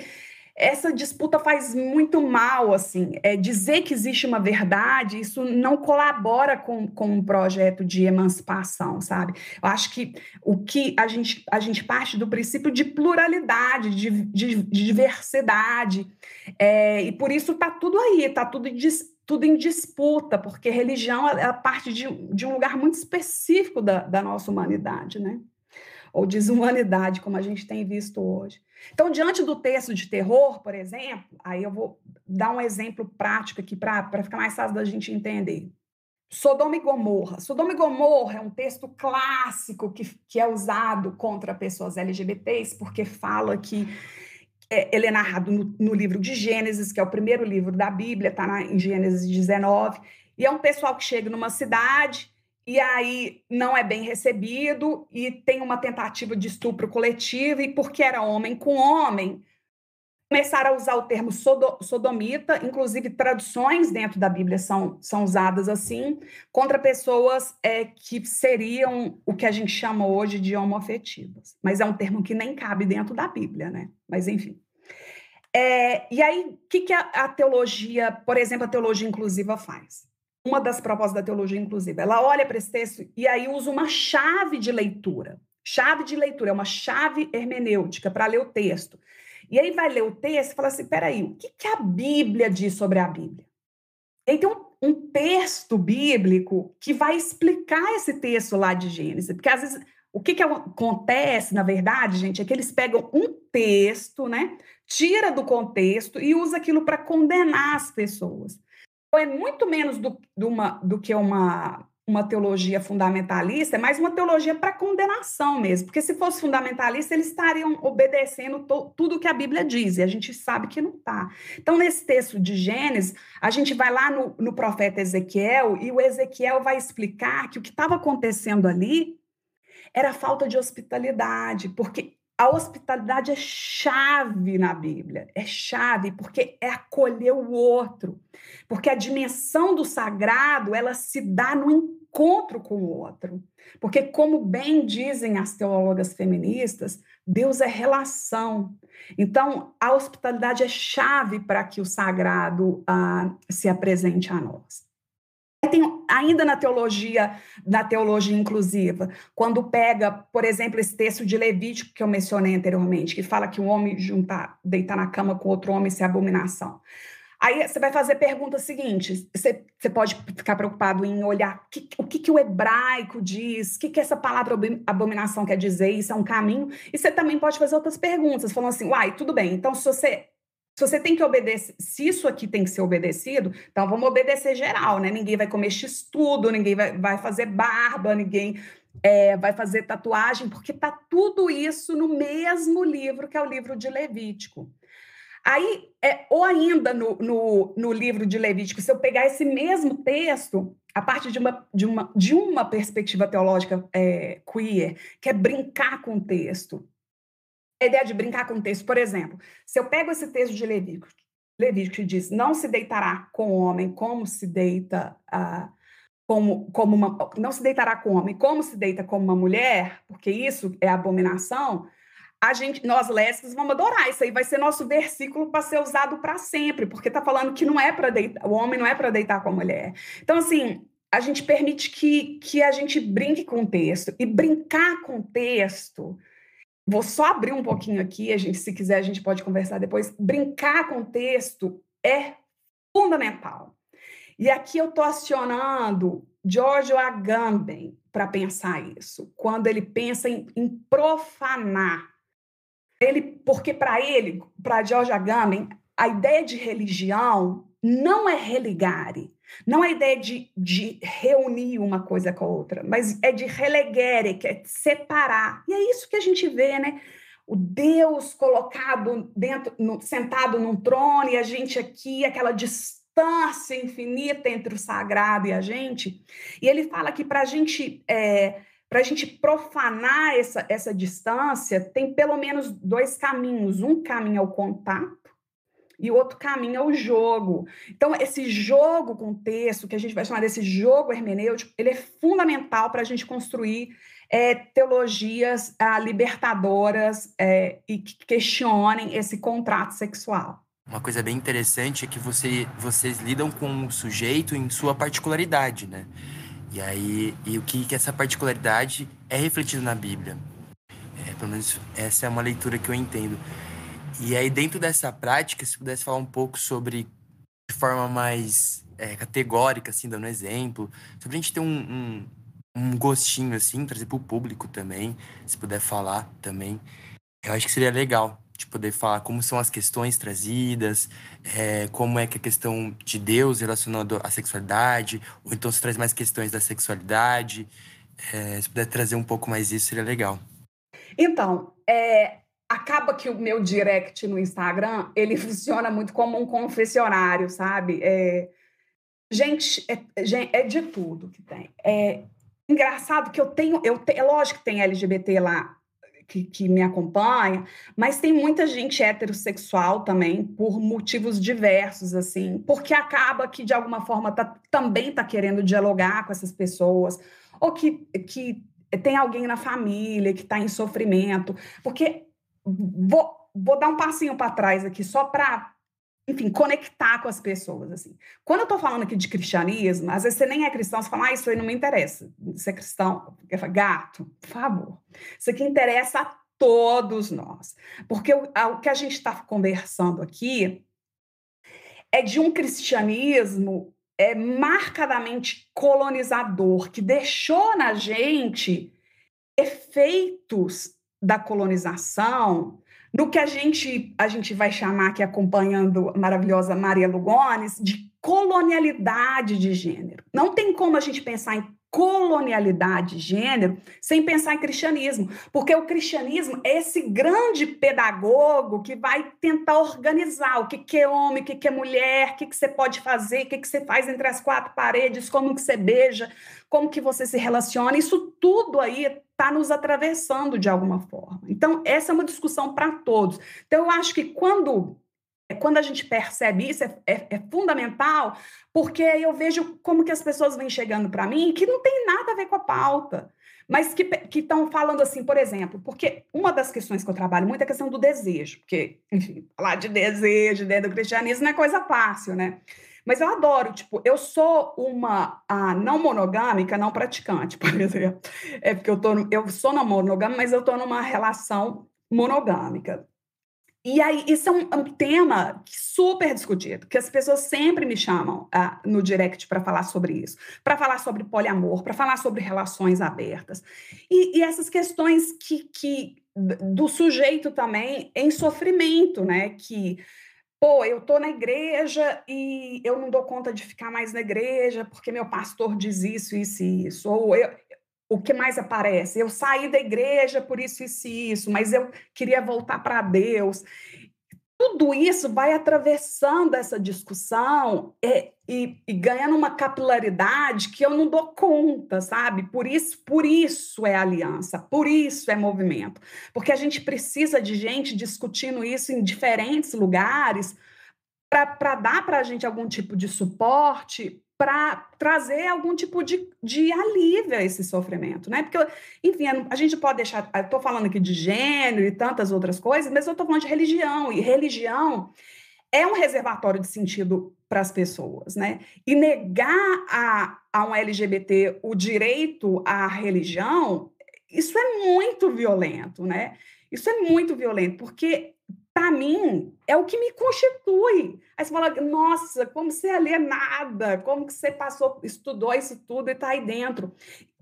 essa disputa faz muito mal, assim, é, dizer que existe uma verdade, isso não colabora com, com um projeto de emancipação, sabe? Eu acho que o que a gente, a gente parte do princípio de pluralidade, de, de, de diversidade, é, e por isso está tudo aí, está tudo dis, tudo em disputa, porque religião é parte de, de um lugar muito específico da, da nossa humanidade, né? Ou desumanidade, como a gente tem visto hoje. Então, diante do texto de terror, por exemplo, aí eu vou dar um exemplo prático aqui para ficar mais fácil da gente entender. Sodoma e Gomorra. Sodoma e Gomorra é um texto clássico que, que é usado contra pessoas LGBTs, porque fala que é, ele é narrado no, no, livro de Gênesis, que é o primeiro livro da Bíblia, está em Gênesis 19, e é um pessoal que chega numa cidade e aí não é bem recebido e tem uma tentativa de estupro coletivo, e porque era homem com homem, começaram a usar o termo sodomita, inclusive traduções dentro da Bíblia são, são usadas assim, contra pessoas é, que seriam o que a gente chama hoje de homoafetivas. Mas é um termo que nem cabe dentro da Bíblia, né? Mas enfim. É, e aí, o que, que a, a teologia, por exemplo, a teologia inclusiva faz? Uma das propostas da teologia inclusiva, ela olha para esse texto e aí usa uma chave de leitura. Chave de leitura, é uma chave hermenêutica para ler o texto. E aí vai ler o texto e fala assim: peraí, o que, que a Bíblia diz sobre a Bíblia? E aí tem um, um texto bíblico que vai explicar esse texto lá de Gênesis, porque às vezes o que, que acontece, na verdade, gente, é que eles pegam um texto, né, tira do contexto e usa aquilo para condenar as pessoas. É muito menos do, do, uma, do que uma uma teologia fundamentalista, é mais uma teologia para condenação mesmo, porque se fosse fundamentalista, eles estariam obedecendo tudo que a Bíblia diz, e a gente sabe que não está. Então, nesse texto de Gênesis, a gente vai lá no, no profeta Ezequiel, e o Ezequiel vai explicar que o que estava acontecendo ali era falta de hospitalidade, porque a hospitalidade é chave na Bíblia, é chave, porque é acolher o outro. Porque a dimensão do sagrado, ela se dá no encontro com o outro. Porque, como bem dizem as teólogas feministas, Deus é relação. Então, a hospitalidade é chave para que o sagrado ah, se apresente a nós tem ainda na teologia, na teologia inclusiva, quando pega, por exemplo, esse texto de Levítico que eu mencionei anteriormente, que fala que um homem juntar, deitar na cama com outro homem isso é abominação. Aí você vai fazer perguntas seguintes. Você, você pode ficar preocupado em olhar que, o que, que o hebraico diz, o que, que essa palavra abominação quer dizer, isso é um caminho. E você também pode fazer outras perguntas, falando assim, uai, tudo bem, então se você se você tem que obedecer, se isso aqui tem que ser obedecido, então vamos obedecer geral, né? Ninguém vai comer x-tudo, ninguém vai, vai fazer barba, ninguém é, vai fazer tatuagem, porque tá tudo isso no mesmo livro que é o livro de Levítico. Aí, é, ou ainda no, no, no livro de Levítico, se eu pegar esse mesmo texto, a partir de uma, de uma, de uma perspectiva teológica é, queer, que é brincar com o texto, a ideia de brincar com o texto, por exemplo, se eu pego esse texto de Levítico, Levítico que diz: não se deitará com o homem como se deita uh, como, como uma, não se deitará com o homem como se deita como uma mulher, porque isso é abominação. A gente, nós lésbicas vamos adorar isso aí, vai ser nosso versículo para ser usado para sempre, porque está falando que não é para deitar, o homem não é para deitar com a mulher. Então assim, a gente permite que, que a gente brinque com o texto e brincar com o texto Vou só abrir um pouquinho aqui, a gente, se quiser, a gente pode conversar depois. Brincar com o texto é fundamental. E aqui eu estou acionando Giorgio Agamben para pensar isso, quando ele pensa em, em profanar. Ele, porque para ele, para Giorgio Agamben, a ideia de religião não é religare, não é ideia de, de reunir uma coisa com a outra, mas é de relegere, que é separar. E é isso que a gente vê, né? O Deus colocado dentro, no, sentado num trono e a gente aqui, aquela distância infinita entre o sagrado e a gente. E ele fala que para a gente é, a gente profanar essa, essa distância, tem pelo menos dois caminhos. Um caminho é o contato, e o outro caminho é o jogo. Então, esse jogo com texto, que a gente vai chamar desse jogo hermenêutico, ele é fundamental para a gente construir é, teologias ah, libertadoras é, e que questionem esse contrato sexual. Uma coisa bem interessante é que você, vocês lidam com o sujeito em sua particularidade, né? E aí, e o que, que essa particularidade é refletida na Bíblia. É, pelo menos essa é uma leitura que eu entendo. E aí, dentro dessa prática, se pudesse falar um pouco sobre de forma mais é, categórica, assim, dando exemplo, só pra gente ter um, um, um gostinho, assim, trazer pro público também, se puder falar também. Eu acho que seria legal de poder falar como são as questões trazidas, é, como é que a questão de Deus relacionado à sexualidade, ou então se traz mais questões da sexualidade. É, se puder trazer um pouco mais isso, seria legal. Então, é, acaba que o meu direct no Instagram, ele *laughs* funciona muito como um confessionário, sabe? É, gente, é, é, de tudo que tem. É engraçado que eu tenho, eu te, é lógico que tem LGBT lá que, que, me acompanha, mas tem muita gente heterossexual também, por motivos diversos, assim, porque acaba que, de alguma forma, tá, também está querendo dialogar com essas pessoas, ou que, que tem alguém na família que está em sofrimento, porque vou, vou dar um passinho para trás aqui, só para enfim, conectar com as pessoas, assim. Quando eu estou falando aqui de cristianismo, às vezes você nem é cristão, você fala, ah, isso aí não me interessa. Você é cristão, gato, por favor. Isso aqui interessa a todos nós. Porque o, a, o que a gente está conversando aqui é de um cristianismo é, marcadamente colonizador, que deixou na gente efeitos da colonização no que a gente, a gente vai chamar aqui, acompanhando a maravilhosa Maria Lugones, de colonialidade de gênero. Não tem como a gente pensar em colonialidade de gênero sem pensar em cristianismo, porque o cristianismo é esse grande pedagogo que vai tentar organizar o que, que é homem, o que, que é mulher, o que, que você pode fazer, o que, que você faz entre as quatro paredes, como que você beija, como que você se relaciona, isso tudo aí está nos atravessando de alguma forma. Então, essa é uma discussão para todos. Então, eu acho que quando quando a gente percebe isso, é, é, é, fundamental, porque eu vejo como que as pessoas vêm chegando para mim que não tem nada a ver com a pauta, mas que estão falando assim, por exemplo, porque uma das questões que eu trabalho muito é a questão do desejo, porque, enfim, falar de desejo dentro do cristianismo não é coisa fácil, né? Mas eu adoro, tipo, eu sou uma a, não monogâmica, não praticante, *laughs* por exemplo. É porque eu, tô, eu sou não monogâmica, mas eu estou numa relação monogâmica. E aí, isso é um, um, tema super discutido, que as pessoas sempre me chamam uh, no direct para falar sobre isso, para falar sobre poliamor, para falar sobre relações abertas. E, e essas questões que, que do sujeito também em sofrimento, né? Que, pô, eu tô na igreja e eu não dou conta de ficar mais na igreja porque meu pastor diz isso, isso e isso. Ou eu, o que mais aparece? Eu saí da igreja por isso, isso e isso, mas eu queria voltar para Deus. Tudo isso vai atravessando essa discussão e, e, e, ganhando uma capilaridade que eu não dou conta, sabe? Por isso, por isso é aliança, por isso é movimento. Porque a gente precisa de gente discutindo isso em diferentes lugares para dar para a gente algum tipo de suporte para trazer algum tipo de, de alívio a esse sofrimento, né? Porque, enfim, a gente pode deixar. Eu estou falando aqui de gênero e tantas outras coisas, mas eu estou falando de religião, e religião é um reservatório de sentido para as pessoas, né? E negar a, a um LGBT o direito à religião, isso é muito violento, né? Isso é muito violento, porque para mim, é o que me constitui. Aí você fala, nossa, como você é alienada, como que você passou, estudou isso tudo e está aí dentro.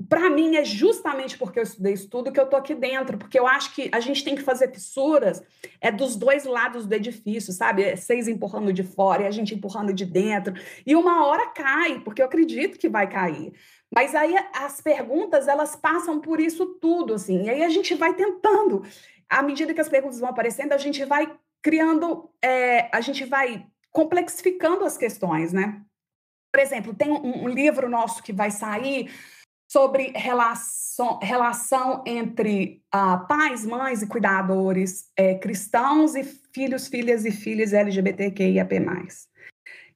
Para mim, é justamente porque eu estudei isso tudo que eu estou aqui dentro, porque eu acho que a gente tem que fazer fissuras é dos dois lados do edifício, sabe? É seis empurrando de fora e a gente empurrando de dentro. E uma hora cai, porque eu acredito que vai cair. Mas aí as perguntas, elas passam por isso tudo, assim. E aí a gente vai tentando à medida que as perguntas vão aparecendo, a gente vai criando, é, a gente vai complexificando as questões, né? Por exemplo, tem um, um livro nosso que vai sair sobre relação, relação entre uh, pais, mães e cuidadores é, cristãos e filhos, filhas e filhas LGBTQIAP+.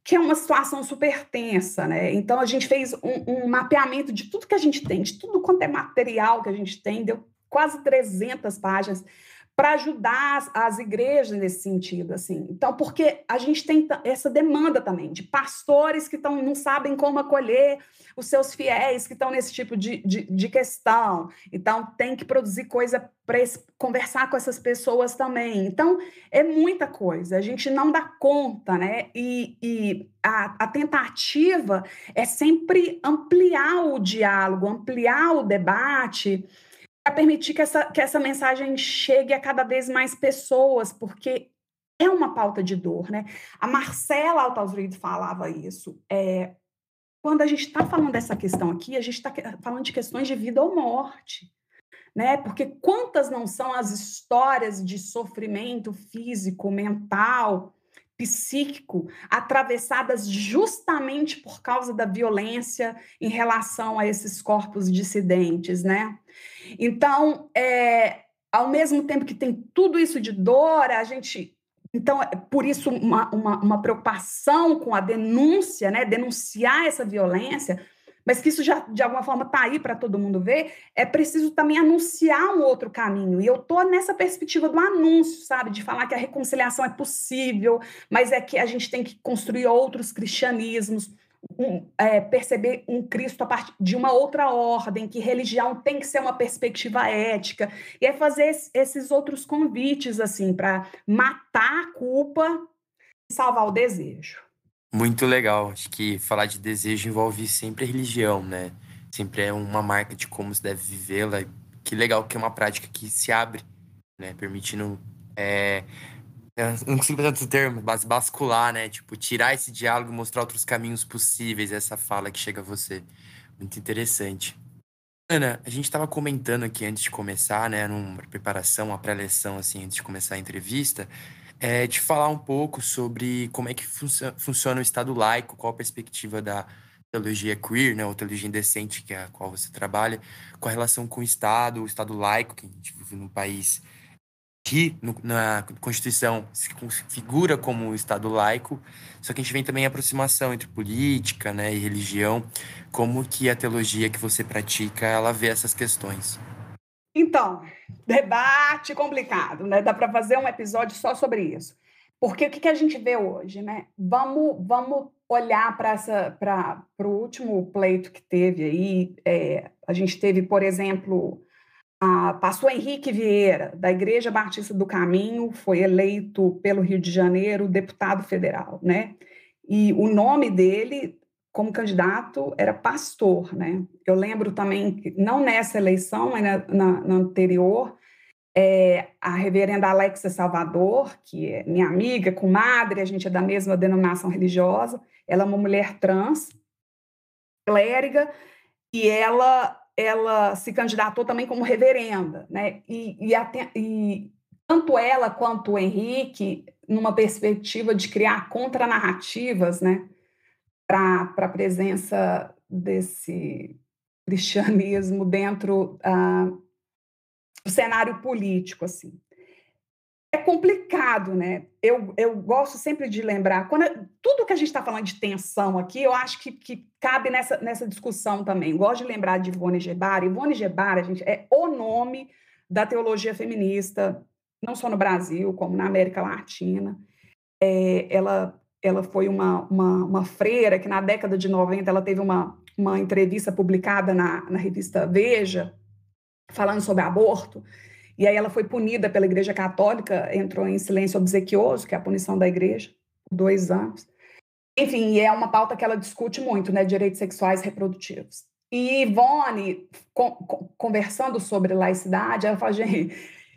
Que é uma situação super tensa, né? Então, a gente fez um, um mapeamento de tudo que a gente tem, de tudo quanto é material que a gente tem, deu quase 300 páginas para ajudar as, as, igrejas nesse sentido, assim. Então, porque a gente tem essa demanda também de pastores que tão, não sabem como acolher os seus fiéis que estão nesse tipo de, de, de, questão. Então, tem que produzir coisa para conversar com essas pessoas também. Então, é muita coisa, a gente não dá conta, né? E, e a, a tentativa é sempre ampliar o diálogo, ampliar o debate permitir que essa, que essa mensagem chegue a cada vez mais pessoas, porque é uma pauta de dor, né? A Marcela Altausrid falava isso. É, quando a gente está falando dessa questão aqui, a gente está falando de questões de vida ou morte, né? Porque quantas não são as histórias de sofrimento físico, mental, psíquico atravessadas justamente por causa da violência em relação a esses corpos dissidentes, né? Então, é, ao mesmo tempo que tem tudo isso de dor, a gente então, é por isso, uma, uma, uma, preocupação com a denúncia, né? denunciar essa violência, mas que isso já, de alguma forma, está aí para todo mundo ver, é preciso também anunciar um outro caminho. E eu estou nessa perspectiva do anúncio, sabe? De falar que a reconciliação é possível, mas é que a gente tem que construir outros cristianismos, um, é, perceber um Cristo a partir de uma outra ordem, que religião tem que ser uma perspectiva ética, e é fazer esses outros convites, assim, para matar a culpa e salvar o desejo. Muito legal. Acho que falar de desejo envolve sempre religião, né? Sempre é uma marca de como se deve vivê-la. Que legal que é uma prática que se abre, né? Permitindo. É... Não consigo pensar outro termo, mas bascular, né? Tipo, tirar esse diálogo e mostrar outros caminhos possíveis, essa fala que chega a você. Muito interessante. Ana, a gente estava comentando aqui antes de começar, né? Numa preparação, uma pré-leção, assim, antes de começar a entrevista é, de falar um pouco sobre como é que funciona o Estado laico, qual a perspectiva da teologia queer, né, ou teologia indecente, que é a qual você trabalha, com a relação com o Estado, o Estado laico, que a gente vive num país que no, na Constituição se configura como um Estado laico, só que a gente vem também a aproximação entre política né, e religião, como que a teologia que você pratica, ela vê essas questões. Então, debate complicado, né? Dá para fazer um episódio só sobre isso. Porque o que, que a gente vê hoje, né? Vamos, vamos olhar para o último pleito que teve aí. É, a gente teve, por exemplo, a pastor Henrique Vieira, da Igreja Batista do Caminho, foi eleito pelo Rio de Janeiro deputado federal, né? E o nome dele como candidato era pastor, né? Eu lembro também, não nessa eleição, mas na, na, na anterior, é, a reverenda Alexa Salvador, que é minha amiga, comadre, a gente é da mesma denominação religiosa, ela é uma mulher trans, clériga, e ela ela se candidatou também como reverenda, né? E, e, e tanto ela quanto o Henrique, numa perspectiva de criar contranarrativas, né? Para a presença desse cristianismo *laughs* dentro uh, do cenário político, assim. É complicado, né? Eu, eu gosto sempre de lembrar, quando tudo que a gente está falando de tensão aqui, eu acho que, que cabe nessa, nessa discussão também. Eu gosto de lembrar de Ivone Gebara. Ivone Gebara, gente, é o nome da teologia feminista, não só no Brasil, como na América Latina. É, ela ela foi uma, uma, uma, freira que na década de 90 ela teve uma, uma entrevista publicada na, na revista Veja, falando sobre aborto, e aí ela foi punida pela Igreja Católica, entrou em silêncio obsequioso, que é a punição da Igreja, por dois anos. Enfim, é uma pauta que ela discute muito, né, direitos sexuais reprodutivos. E Ivone, conversando sobre laicidade, ela fala, gente,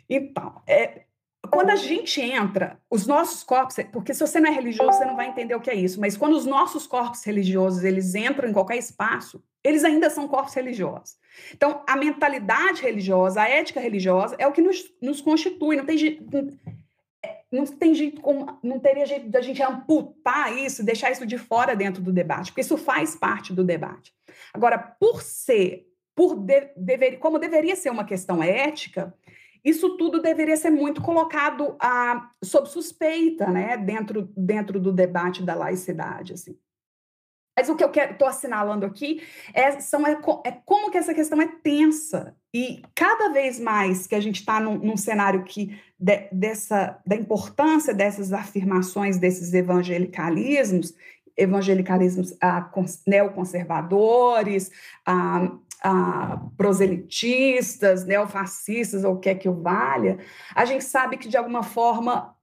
então, é, quando a gente entra, os nossos corpos, porque se você não é religioso, você não vai entender o que é isso, mas quando os nossos corpos religiosos, eles entram em qualquer espaço, eles ainda são corpos religiosos. Então, a mentalidade religiosa, a ética religiosa é o que nos, nos constitui, não tem jeito, não tem jeito como, não teria jeito da gente amputar isso, deixar isso de fora dentro do debate, porque isso faz parte do debate. Agora, por ser, por de, dever, como deveria ser uma questão ética, isso tudo deveria ser muito colocado a, sob suspeita, né, dentro, dentro do debate da laicidade, assim. Mas o que eu estou assinalando aqui é, são, é, é, como que essa questão é tensa e cada vez mais que a gente está num, num, cenário que de, dessa da importância dessas afirmações desses evangelicalismos, evangelicalismos ah, neoconservadores, ah, ah, proselitistas, neofascistas, ou o que é que o valha, a gente sabe que de alguma forma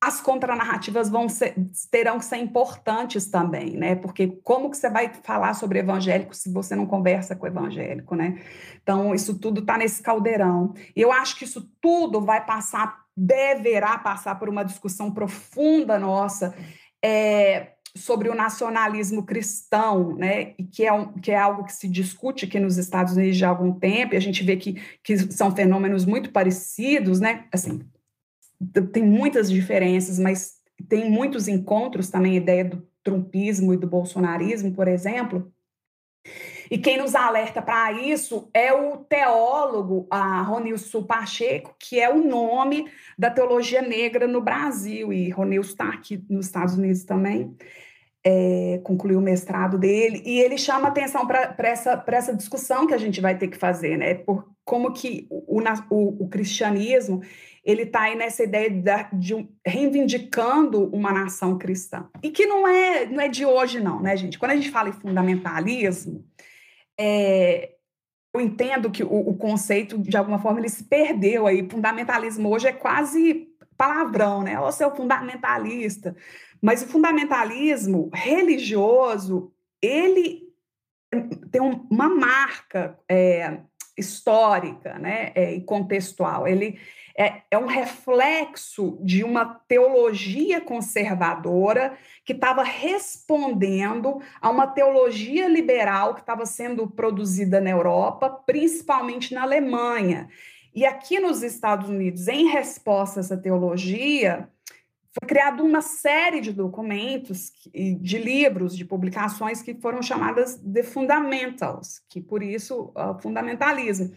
as contranarrativas vão ser, terão que ser importantes também, né? Porque como que você vai falar sobre evangélico se você não conversa com o evangélico, né? Então, isso tudo está nesse caldeirão. E eu acho que isso tudo vai passar, deverá passar por uma discussão profunda nossa é, sobre o nacionalismo cristão, né? E que é, um, que é algo que se discute aqui nos Estados Unidos já há algum tempo, e a gente vê que, que são fenômenos muito parecidos, né? Assim, tem muitas diferenças, mas tem muitos encontros também, a ideia do trumpismo e do bolsonarismo, por exemplo. E quem nos alerta para isso é o teólogo a Ronilson Pacheco, que é o nome da teologia negra no Brasil, e Ronilson está aqui nos Estados Unidos também, é, concluiu o mestrado dele, e ele chama atenção para essa, essa discussão que a gente vai ter que fazer, né? Por como que o, o, o cristianismo ele está aí nessa ideia de, de um, reivindicando uma nação cristã. E que não é, não é de hoje, não, né, gente? Quando a gente fala em fundamentalismo, é, eu entendo que o, o, conceito, de alguma forma, ele se perdeu aí. Fundamentalismo hoje é quase palavrão, né? Você é o fundamentalista. Mas o fundamentalismo religioso, ele tem uma marca é, histórica né, é, e contextual. Ele, é, é um reflexo de uma teologia conservadora que estava respondendo a uma teologia liberal que estava sendo produzida na Europa, principalmente na Alemanha. E aqui nos Estados Unidos, em resposta a essa teologia, foi criada uma série de documentos, de livros, de publicações que foram chamadas de fundamentals, que por isso uh, fundamentalismo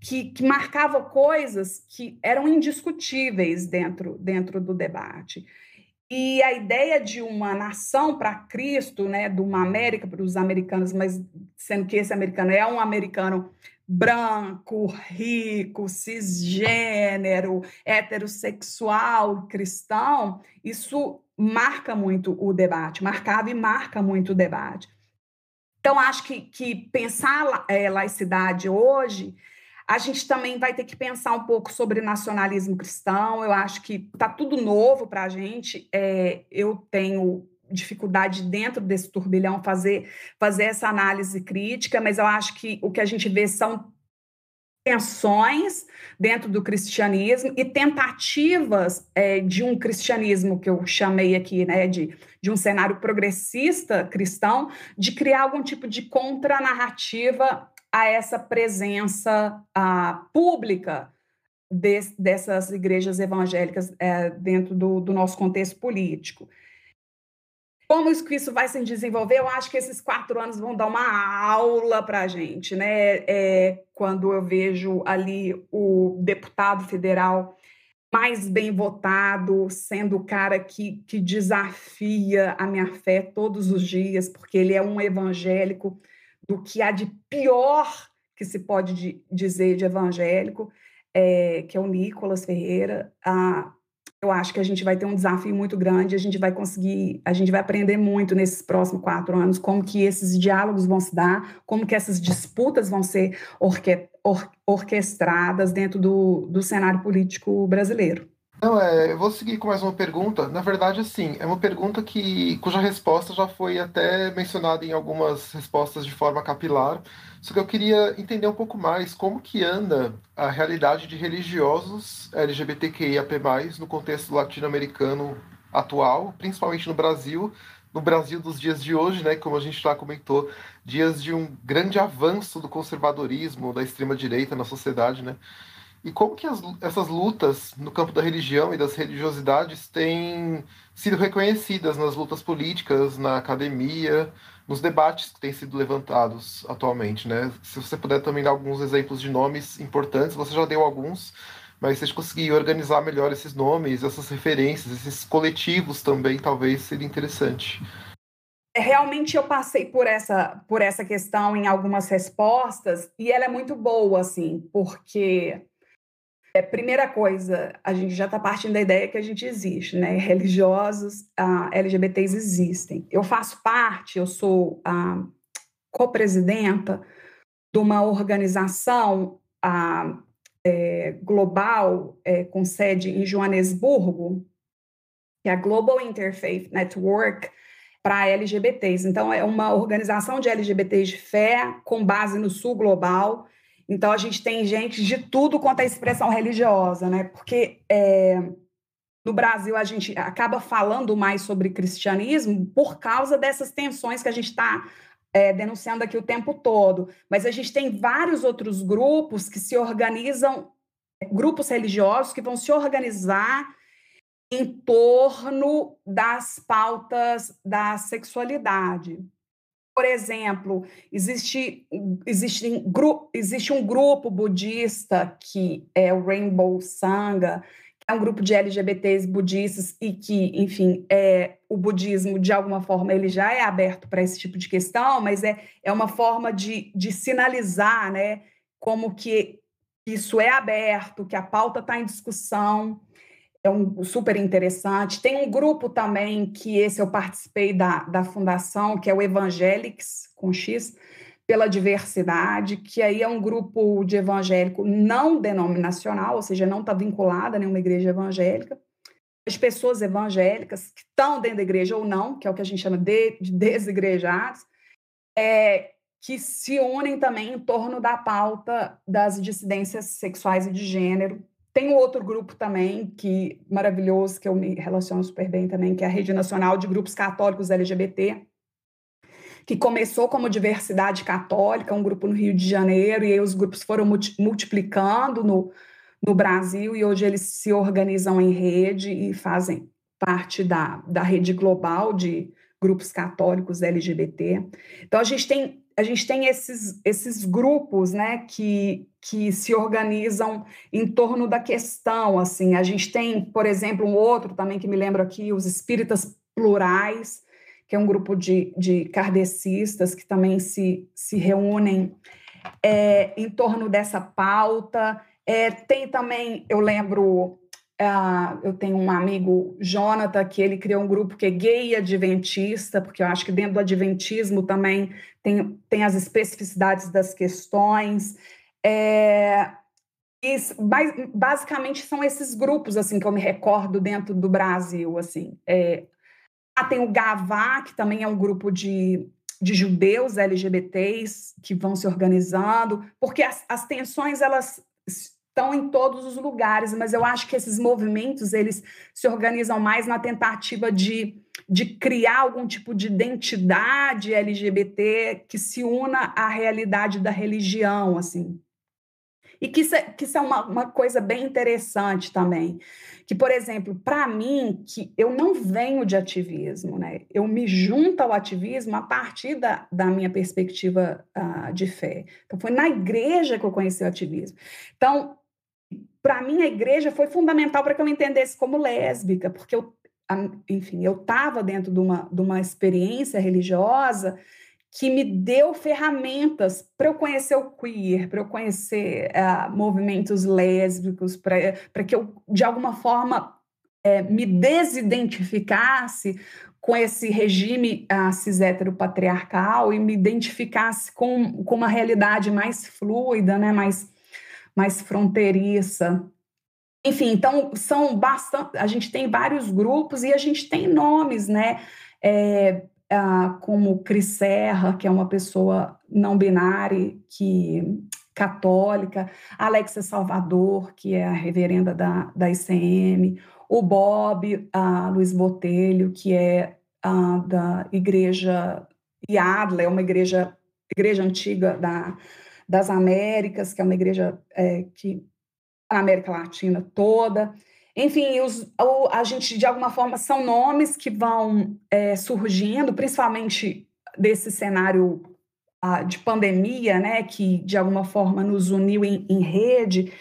que, que marcava coisas que eram indiscutíveis dentro, dentro do debate. E a ideia de uma nação para Cristo, né, de uma América para os americanos, mas sendo que esse americano é um americano branco, rico, cisgênero, heterossexual, cristão, isso marca muito o debate, marcava e marca muito o debate. Então, acho que, que pensar é, laicidade hoje a gente também vai ter que pensar um pouco sobre nacionalismo cristão. Eu acho que está tudo novo para a gente. É, eu tenho dificuldade dentro desse turbilhão fazer fazer essa análise crítica, mas eu acho que o que a gente vê são tensões dentro do cristianismo e tentativas é, de um cristianismo que eu chamei aqui, né, de, de um cenário progressista cristão, de criar algum tipo de contranarrativa a essa presença a, pública de, dessas igrejas evangélicas é, dentro do, do, nosso contexto político. Como isso, isso vai se desenvolver? Eu acho que esses quatro anos vão dar uma aula para a gente, né? É, quando eu vejo ali o deputado federal mais bem votado, sendo o cara que, que desafia a minha fé todos os dias, porque ele é um evangélico do que há de pior que se pode dizer de evangélico, é, que é o Nicolas Ferreira. Ah, eu acho que a gente vai ter um desafio muito grande, a gente vai conseguir, a gente vai aprender muito nesses próximos quatro anos, como que esses diálogos vão se dar, como que essas disputas vão ser orque, or, orquestradas dentro do, do cenário político brasileiro. Não, é, eu vou seguir com mais uma pergunta. Na verdade, assim, é uma pergunta que, cuja resposta já foi até mencionada em algumas respostas de forma capilar. Só que eu queria entender um pouco mais como que anda a realidade de religiosos LGBTQIAP+, no contexto latino-americano atual, principalmente no Brasil, no Brasil dos dias de hoje, né, como a gente já comentou, dias de um grande avanço do conservadorismo, da extrema-direita na sociedade, né? E como que as, essas lutas no campo da religião e das religiosidades têm sido reconhecidas nas lutas políticas, na academia, nos debates que têm sido levantados atualmente, né? Se você puder também dar alguns exemplos de nomes importantes, você já deu alguns, mas se a gente conseguir organizar melhor esses nomes, essas referências, esses coletivos também, talvez seria interessante. realmente eu passei por essa por essa questão em algumas respostas e ela é muito boa assim porque é, primeira coisa a gente já está partindo da ideia que a gente existe né religiosos ah, LGBTs existem eu faço parte eu sou a co-presidenta de uma organização é, global é, com sede em Joanesburgo que é a Global Interfaith Network para LGBTs. Então, é uma organização de LGBTs de fé com base no Sul Global. Então, a gente tem gente de tudo quanto é expressão religiosa, né? Porque é, no Brasil a gente acaba falando mais sobre cristianismo por causa dessas tensões que a gente está é, denunciando aqui o tempo todo. Mas a gente tem vários outros grupos que se organizam, grupos religiosos que vão se organizar em torno das pautas da sexualidade. Por exemplo, existe, existe, existe um grupo budista que é o Rainbow Sangha, que é um grupo de LGBTs budistas e que, enfim, é, o budismo, de alguma forma, ele já é aberto para esse tipo de questão, mas é, é uma forma de, de sinalizar né, como que isso é aberto, que a pauta está em discussão é um super interessante. Tem um grupo também que esse eu participei da, da fundação, que é o Evangelics, com X, pela diversidade, que aí é um grupo de evangélico não denominacional, ou seja, não está vinculada a nenhuma igreja evangélica. As pessoas evangélicas que estão dentro da igreja ou não, que é o que a gente chama de, de desigrejados, é, que se unem também em torno da pauta das dissidências sexuais e de gênero, tem um outro grupo também, que maravilhoso, que eu me relaciono super bem também, que é a Rede Nacional de Grupos Católicos LGBT, que começou como Diversidade Católica, um grupo no Rio de Janeiro, e aí os grupos foram multiplicando no, no Brasil, e hoje eles se organizam em rede e fazem parte da, da rede global de grupos católicos LGBT. Então, a gente tem a gente tem esses, esses grupos né, que, que se organizam em torno da questão. assim A gente tem, por exemplo, um outro também que me lembro aqui, os Espíritas Plurais, que é um grupo de, de kardecistas que também se, se reúnem é, em torno dessa pauta. É, tem também, eu lembro, Uh, eu tenho um amigo, Jonathan, que ele criou um grupo que é gay adventista, porque eu acho que dentro do adventismo também tem, tem as especificidades das questões. É, e, basicamente são esses grupos assim que eu me recordo dentro do Brasil. Assim. É, ah, tem o Gavá, que também é um grupo de, de judeus LGBTs que vão se organizando, porque as, as tensões elas estão em todos os lugares, mas eu acho que esses movimentos eles se organizam mais na tentativa de, de criar algum tipo de identidade LGBT que se una à realidade da religião, assim. E que isso é, que isso é uma, uma coisa bem interessante também. Que, por exemplo, para mim, que eu não venho de ativismo, né? Eu me junto ao ativismo a partir da, da minha perspectiva uh, de fé. Então, foi na igreja que eu conheci o ativismo. Então, para mim, a igreja foi fundamental para que eu entendesse como lésbica, porque eu, enfim, eu estava dentro de uma, de uma experiência religiosa que me deu ferramentas para eu conhecer o queer, para eu conhecer uh, movimentos lésbicos, para que eu, de alguma forma, é, me desidentificasse com esse regime uh, cis patriarcal e me identificasse com, com uma realidade mais fluida, né, mais mais fronteiriça. Enfim, então são bastante. A gente tem vários grupos e a gente tem nomes, né? É, como Cris Serra, que é uma pessoa não binária, que católica, Alexia Salvador, que é a reverenda da, da ICM, o Bob, a Luiz Botelho, que é da igreja Iadla, é uma igreja, igreja antiga da, das Américas, que é uma igreja é, que a América Latina toda. Enfim, os, a gente, de alguma forma, são nomes que vão é, surgindo, principalmente desse cenário de pandemia, né, que de alguma forma nos uniu em, em rede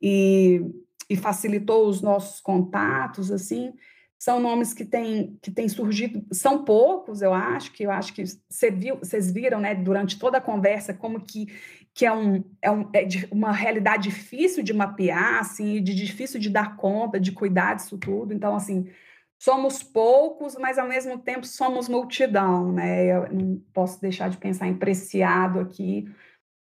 e, e facilitou os nossos contatos, assim, são nomes que têm que têm surgido, são poucos, eu acho, que eu acho que vocês viram, né, durante toda a conversa, como que, que é, um, é, um, é uma realidade difícil de mapear, assim, de difícil de dar conta, de cuidar disso tudo. Então, assim, somos poucos, mas ao mesmo tempo somos multidão, né? Eu não posso deixar de pensar em preciado aqui,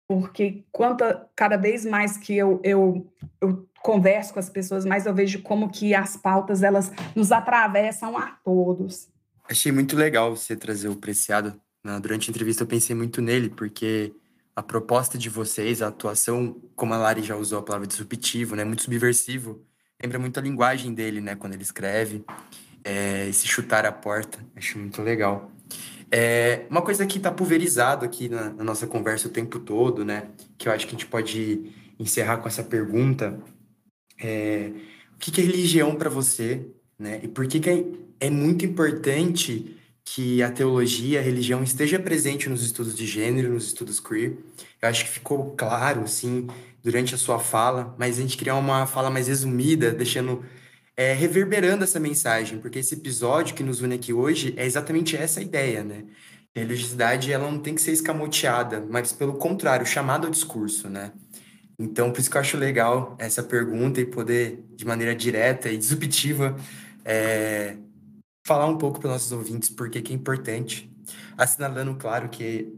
porque quanta, cada vez mais que eu, eu, eu converso com as pessoas, mais eu vejo como que as pautas elas nos atravessam a todos. Achei muito legal você trazer o Preciado. Né? Durante a entrevista eu pensei muito nele, porque a proposta de vocês, a atuação, como a Lari já usou a palavra disruptivo, né? muito subversivo, lembra muito a linguagem dele, né? quando ele escreve, é, esse chutar a porta, acho muito legal. É, uma coisa que está pulverizado aqui na, na, nossa conversa o tempo todo, né? Que eu acho que a gente pode encerrar com essa pergunta. É, o que, que é religião para você? Né? E por que, que é, é muito importante que a teologia, a religião esteja presente nos estudos de gênero, nos estudos queer? Eu acho que ficou claro, assim, durante a sua fala, mas a gente criar uma fala mais resumida, deixando é, reverberando essa mensagem, porque esse episódio que nos une aqui hoje é exatamente essa ideia, né? A religiosidade ela não tem que ser escamoteada, mas pelo contrário, chamada ao discurso, né? Então, por isso que eu acho legal essa pergunta e poder, de maneira direta e disruptiva, é, falar um pouco para os nossos ouvintes por que é importante, assinalando, claro, que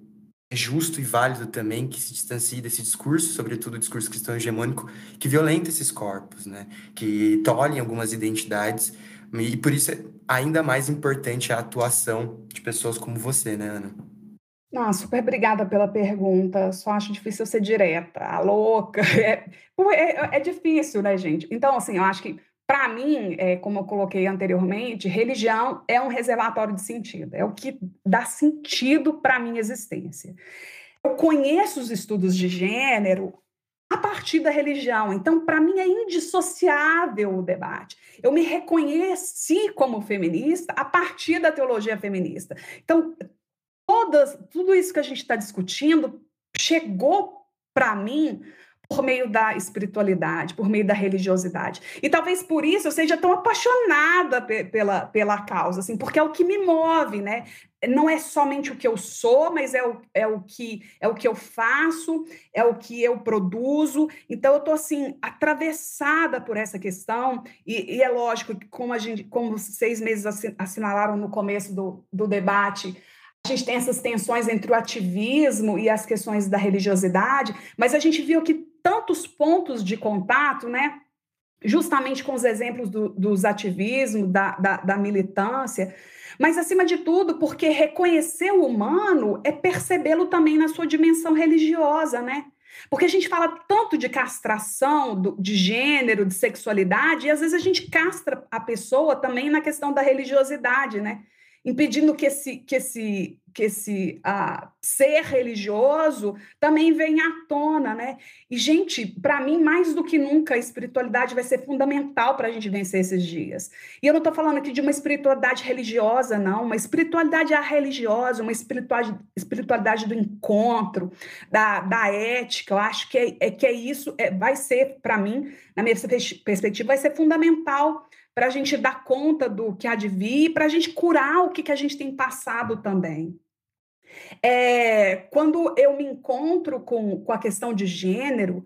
é justo e válido também que se distancie desse discurso, sobretudo o discurso cristão hegemônico, que violenta esses corpos, né? que tolhem algumas identidades, e por isso é ainda mais importante a atuação de pessoas como você, né, Ana? Não, super obrigada pela pergunta. Só acho difícil ser direta, a louca. *laughs* É, é, é difícil, né, gente? Então, assim, eu acho que para mim, é, como eu coloquei anteriormente, religião é um reservatório de sentido, é o que dá sentido para a minha existência. Eu conheço os estudos de gênero a partir da religião, então, para mim, é indissociável o debate. Eu me reconheci como feminista a partir da teologia feminista. Então, todas, tudo isso que a gente está discutindo chegou para mim por meio da espiritualidade, por meio da religiosidade. E talvez por isso eu seja tão apaixonada pela, pela causa, assim, porque é o que me move, né? Não é somente o que eu sou, mas é o, é o, que, é o que eu faço, é o que eu produzo. Então, eu estou, assim, atravessada por essa questão, e, e, é lógico que, como, a gente, como seis meses assinalaram no começo do, do debate, a gente tem essas tensões entre o ativismo e as questões da religiosidade, mas a gente viu que tantos pontos de contato, né? Justamente com os exemplos do, dos ativismos, da, da, da militância, mas acima de tudo, porque reconhecer o humano é percebê-lo também na sua dimensão religiosa, né? Porque a gente fala tanto de castração, do, de gênero, de sexualidade, e às vezes a gente castra a pessoa também na questão da religiosidade, né? Impedindo que esse, que esse, que esse uh, ser religioso também venha à tona, né? E, gente, para mim, mais do que nunca, a espiritualidade vai ser fundamental para a gente vencer esses dias. E eu não estou falando aqui de uma espiritualidade religiosa, não, uma espiritualidade religiosa, uma espiritualidade, espiritualidade do encontro, da, da ética, eu acho que é, é que é isso, é, vai ser, para mim, na minha perspectiva, vai ser fundamental para a gente dar conta do que há de vir, para a gente curar o que, que a gente tem passado também. É, quando eu me encontro com, com a questão de gênero,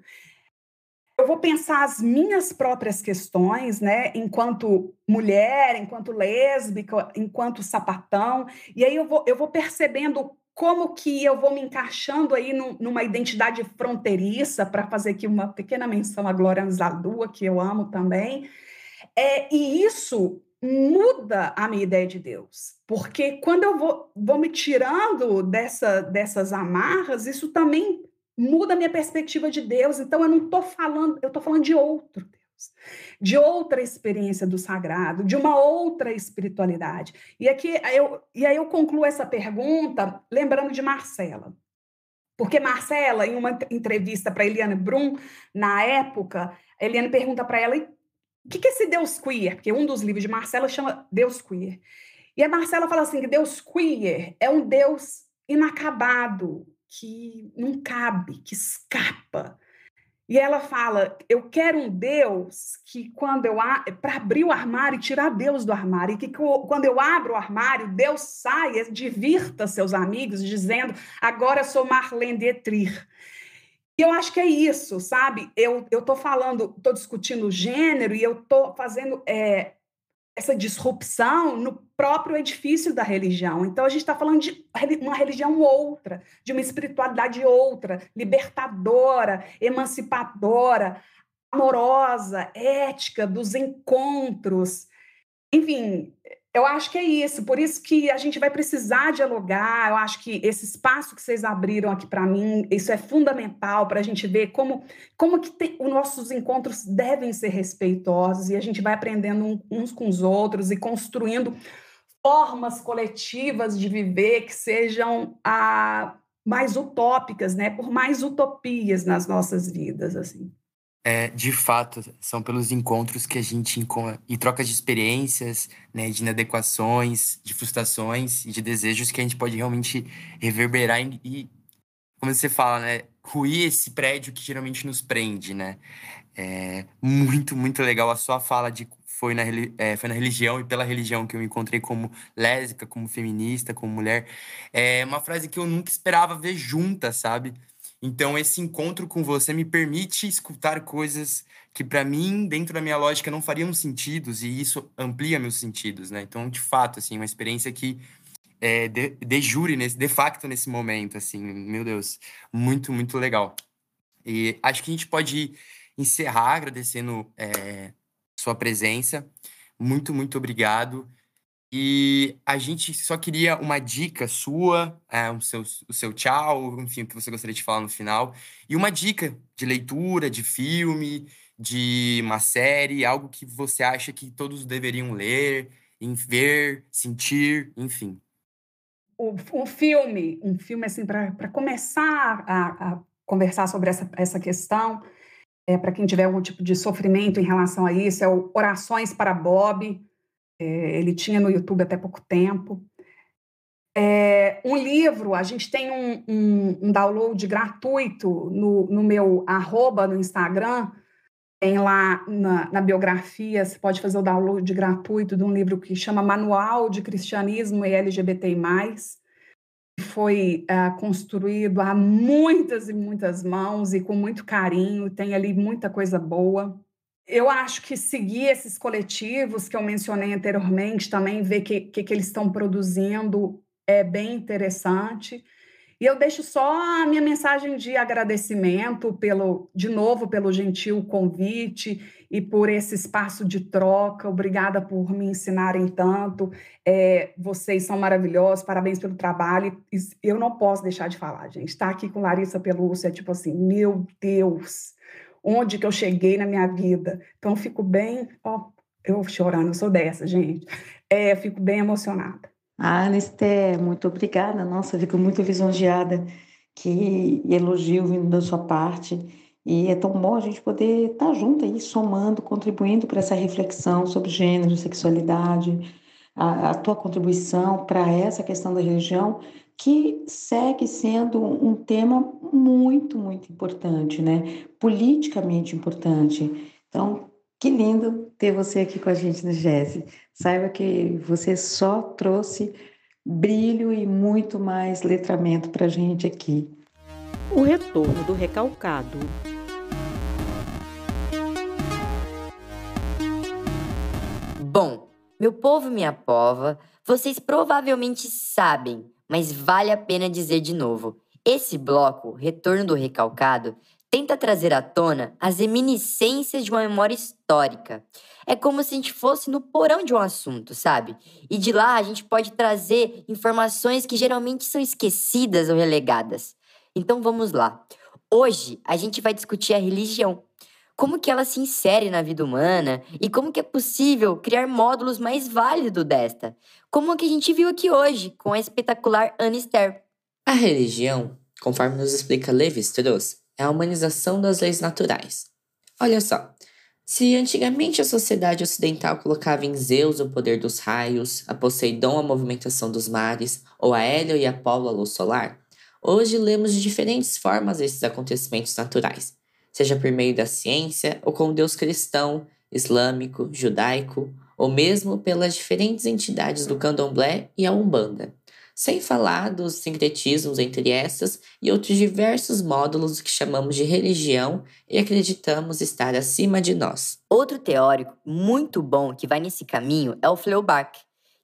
eu vou pensar as minhas próprias questões, né, enquanto mulher, enquanto lésbica, enquanto sapatão, e aí eu vou, eu vou percebendo como que eu vou me encaixando aí num, numa identidade fronteiriça, para fazer aqui uma pequena menção à Glória Anzalua, que eu amo também, é, e isso muda a minha ideia de Deus, porque quando eu vou, vou me tirando dessa, dessas amarras, isso também muda a minha perspectiva de Deus. Então, eu não estou falando, eu estou falando de outro Deus, de outra experiência do sagrado, de uma outra espiritualidade. E aqui eu, e aí eu concluo essa pergunta lembrando de Marcela. Porque Marcela, em uma entrevista para Eliane Brum, na época, Eliane pergunta para ela: o que, é esse Deus queer? Porque um dos livros de Marcela chama Deus queer. E a Marcela fala assim que Deus queer é um Deus inacabado, que não cabe, que escapa. E ela fala: Eu quero um Deus que, quando eu. para abrir o armário e tirar Deus do armário, e que quando eu abro o armário, Deus saia, divirta seus amigos, dizendo: Agora sou Marlene Dietrich. E eu acho que é isso, sabe? Eu estou falando, estou discutindo gênero e eu estou fazendo é, essa disrupção no próprio edifício da religião. Então, a gente está falando de uma religião outra, de uma espiritualidade outra, libertadora, emancipadora, amorosa, ética, dos encontros. Enfim, eu acho que é isso, por isso que a gente vai precisar dialogar. Eu acho que esse espaço que vocês abriram aqui para mim, isso é fundamental para a gente ver como, como que tem, os nossos encontros devem ser respeitosos e a gente vai aprendendo uns com os outros e construindo formas coletivas de viver que sejam ah, mais utópicas, né? Por mais utopias nas nossas vidas, assim. É, de fato, são pelos encontros que a gente e trocas de experiências, né, de inadequações, de frustrações e de desejos que a gente pode realmente reverberar e, e como você fala, né, ruir esse prédio que geralmente nos prende, né? É muito, muito legal a sua fala de foi na, é, foi na religião e pela religião que eu me encontrei como lésbica, como feminista, como mulher. É uma frase que eu nunca esperava ver junta, sabe? Então, esse encontro com você me permite escutar coisas que, para mim, dentro da minha lógica, não fariam sentidos, e isso amplia meus sentidos, né? Então, de fato, assim, uma experiência que é, de, de jure, nesse, de facto, nesse momento, assim, meu Deus, muito, muito legal. E acho que a gente pode encerrar agradecendo é, sua presença. Muito, muito obrigado. E a gente só queria uma dica sua, é, o, seu, o seu tchau, enfim, o que você gostaria de falar no final. E uma dica de leitura, de filme, de uma série, algo que você acha que todos deveriam ler, ver, sentir, enfim. Um filme, um filme assim, para começar a, a, conversar sobre essa, essa questão, é, para quem tiver algum tipo de sofrimento em relação a isso, é o Orações para Bob, é, ele tinha no YouTube até pouco tempo. É, um livro, a gente tem um, um, um download gratuito no, no, meu arroba no Instagram, tem lá na, na, biografia, você pode fazer o download gratuito de um livro que chama Manual de Cristianismo e LGBTI+, foi uh, construído há muitas e muitas mãos e com muito carinho, tem ali muita coisa boa eu acho que seguir esses coletivos que eu mencionei anteriormente, também ver o que, que, que, eles estão produzindo é bem interessante. E eu deixo só a minha mensagem de agradecimento pelo, de novo, pelo gentil convite e por esse espaço de troca. Obrigada por me ensinarem tanto. É, vocês são maravilhosos, parabéns pelo trabalho. Eu não posso deixar de falar, gente. Estar tá aqui com Larissa Pelúcia é tipo assim, meu Deus onde que eu cheguei na minha vida. Então, fico bem, ó, eu chorando, eu sou dessa, gente. É, fico bem emocionada. Ah, Anisté, muito obrigada. Nossa, fico muito lisonjeada. Que elogio vindo da sua parte. E é tão bom a gente poder estar junto aí, somando, contribuindo para essa reflexão sobre gênero, sexualidade, a, a tua contribuição para essa questão da religião que segue sendo um tema muito, muito importante, né? Politicamente importante. Então, que lindo ter você aqui com a gente no GES. Saiba que você só trouxe brilho e muito mais letramento para a gente aqui. O retorno do recalcado. Bom, meu povo minha pova, vocês provavelmente sabem mas vale a pena dizer de novo. Esse bloco, Retorno do Recalcado, tenta trazer à tona as eminiscências de uma memória histórica. É como se a gente fosse no porão de um assunto, sabe? E de lá a gente pode trazer informações que geralmente são esquecidas ou relegadas. Então vamos lá. Hoje a gente vai discutir a religião como que ela se insere na vida humana e como que é possível criar módulos mais válidos desta, como o que a gente viu aqui hoje com a espetacular Anister. A religião, conforme nos explica Levi-Strauss, é a humanização das leis naturais. Olha só, se antigamente a sociedade ocidental colocava em Zeus o poder dos raios, a Poseidon a movimentação dos mares, ou a Hélio e Apolo a luz solar, hoje lemos de diferentes formas esses acontecimentos naturais seja por meio da ciência ou com o Deus cristão, islâmico, judaico, ou mesmo pelas diferentes entidades do candomblé e a umbanda. Sem falar dos sincretismos entre essas e outros diversos módulos que chamamos de religião e acreditamos estar acima de nós. Outro teórico muito bom que vai nesse caminho é o Feuerbach,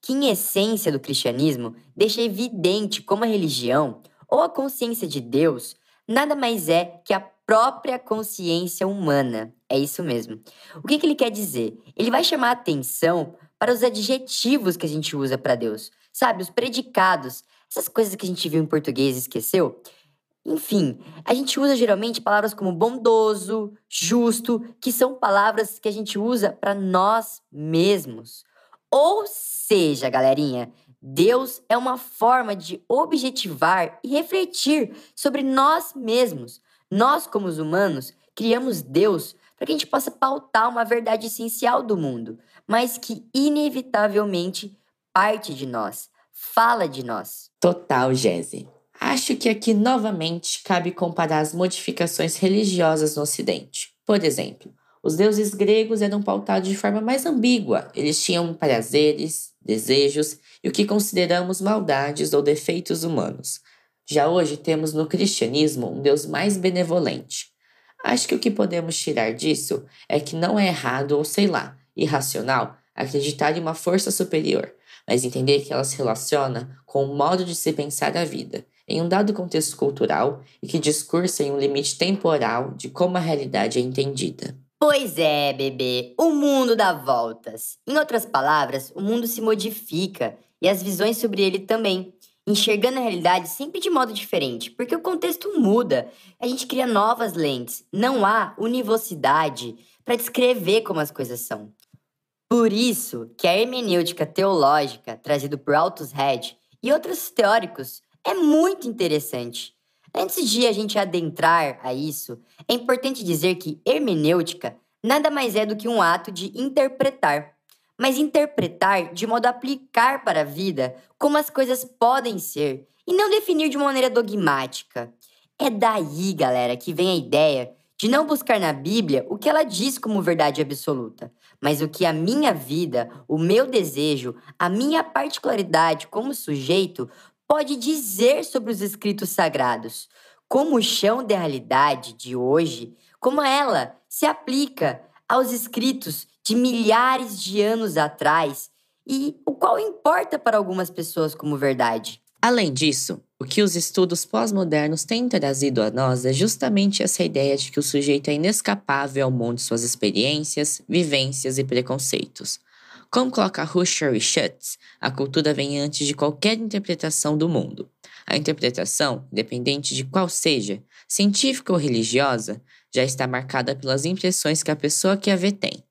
que em essência do cristianismo deixa evidente como a religião ou a consciência de Deus nada mais é que a própria consciência humana. É isso mesmo. O que, que ele quer dizer? Ele vai chamar atenção para os adjetivos que a gente usa para Deus, sabe? Os predicados, essas coisas que a gente viu em português e esqueceu. Enfim, a gente usa geralmente palavras como bondoso, justo, que são palavras que a gente usa para nós mesmos. Ou seja, galerinha, Deus é uma forma de objetivar e refletir sobre nós mesmos. Nós, como os humanos, criamos Deus para que a gente possa pautar uma verdade essencial do mundo, mas que inevitavelmente parte de nós, fala de nós. Total, Jesse. Acho que aqui novamente cabe comparar as modificações religiosas no Ocidente. Por exemplo, os deuses gregos eram pautados de forma mais ambígua. Eles tinham prazeres, desejos e o que consideramos maldades ou defeitos humanos. Já hoje temos no cristianismo um Deus mais benevolente. Acho que o que podemos tirar disso é que não é errado ou sei lá, irracional acreditar em uma força superior, mas entender que ela se relaciona com o modo de se pensar a vida, em um dado contexto cultural e que discursa em um limite temporal de como a realidade é entendida. Pois é, bebê, o mundo dá voltas. Em outras palavras, o mundo se modifica e as visões sobre ele também, enxergando a realidade sempre de modo diferente, porque o contexto muda, a gente cria novas lentes, não há univocidade para descrever como as coisas são. Por isso que a hermenêutica teológica, trazida por Althusser e outros teóricos, é muito interessante. Antes de a gente adentrar a isso, é importante dizer que hermenêutica nada mais é do que um ato de interpretar. Mas interpretar de modo a aplicar para a vida como as coisas podem ser e não definir de maneira dogmática. É daí, galera, que vem a ideia de não buscar na Bíblia o que ela diz como verdade absoluta, mas o que a minha vida, o meu desejo, a minha particularidade como sujeito pode dizer sobre os escritos sagrados, como o chão da realidade de hoje, como ela se aplica aos escritos de milhares de anos atrás e o qual importa para algumas pessoas como verdade. Além disso, o que os estudos pós-modernos têm trazido a nós é justamente essa ideia de que o sujeito é inescapável ao mundo de suas experiências, vivências e preconceitos. Como coloca Husserl e Schutz, a cultura vem antes de qualquer interpretação do mundo. A interpretação, independente de qual seja, científica ou religiosa, já está marcada pelas impressões que a pessoa que a vê tem.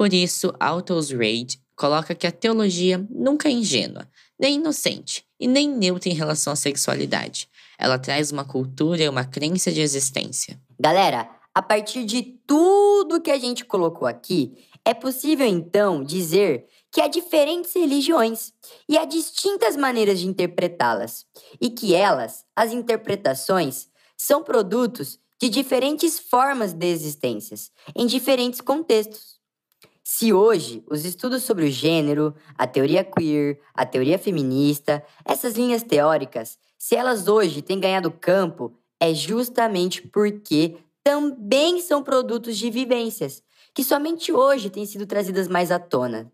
Por isso, Altos Reid coloca que a teologia nunca é ingênua, nem inocente e nem neutra em relação à sexualidade. Ela traz uma cultura e uma crença de existência. Galera, a partir de tudo que a gente colocou aqui, é possível então dizer que há diferentes religiões e há distintas maneiras de interpretá-las, e que elas, as interpretações, são produtos de diferentes formas de existências, em diferentes contextos. Se hoje os estudos sobre o gênero, a teoria queer, a teoria feminista, essas linhas teóricas, se elas hoje têm ganhado campo, é justamente porque também são produtos de vivências que somente hoje têm sido trazidas mais à tona.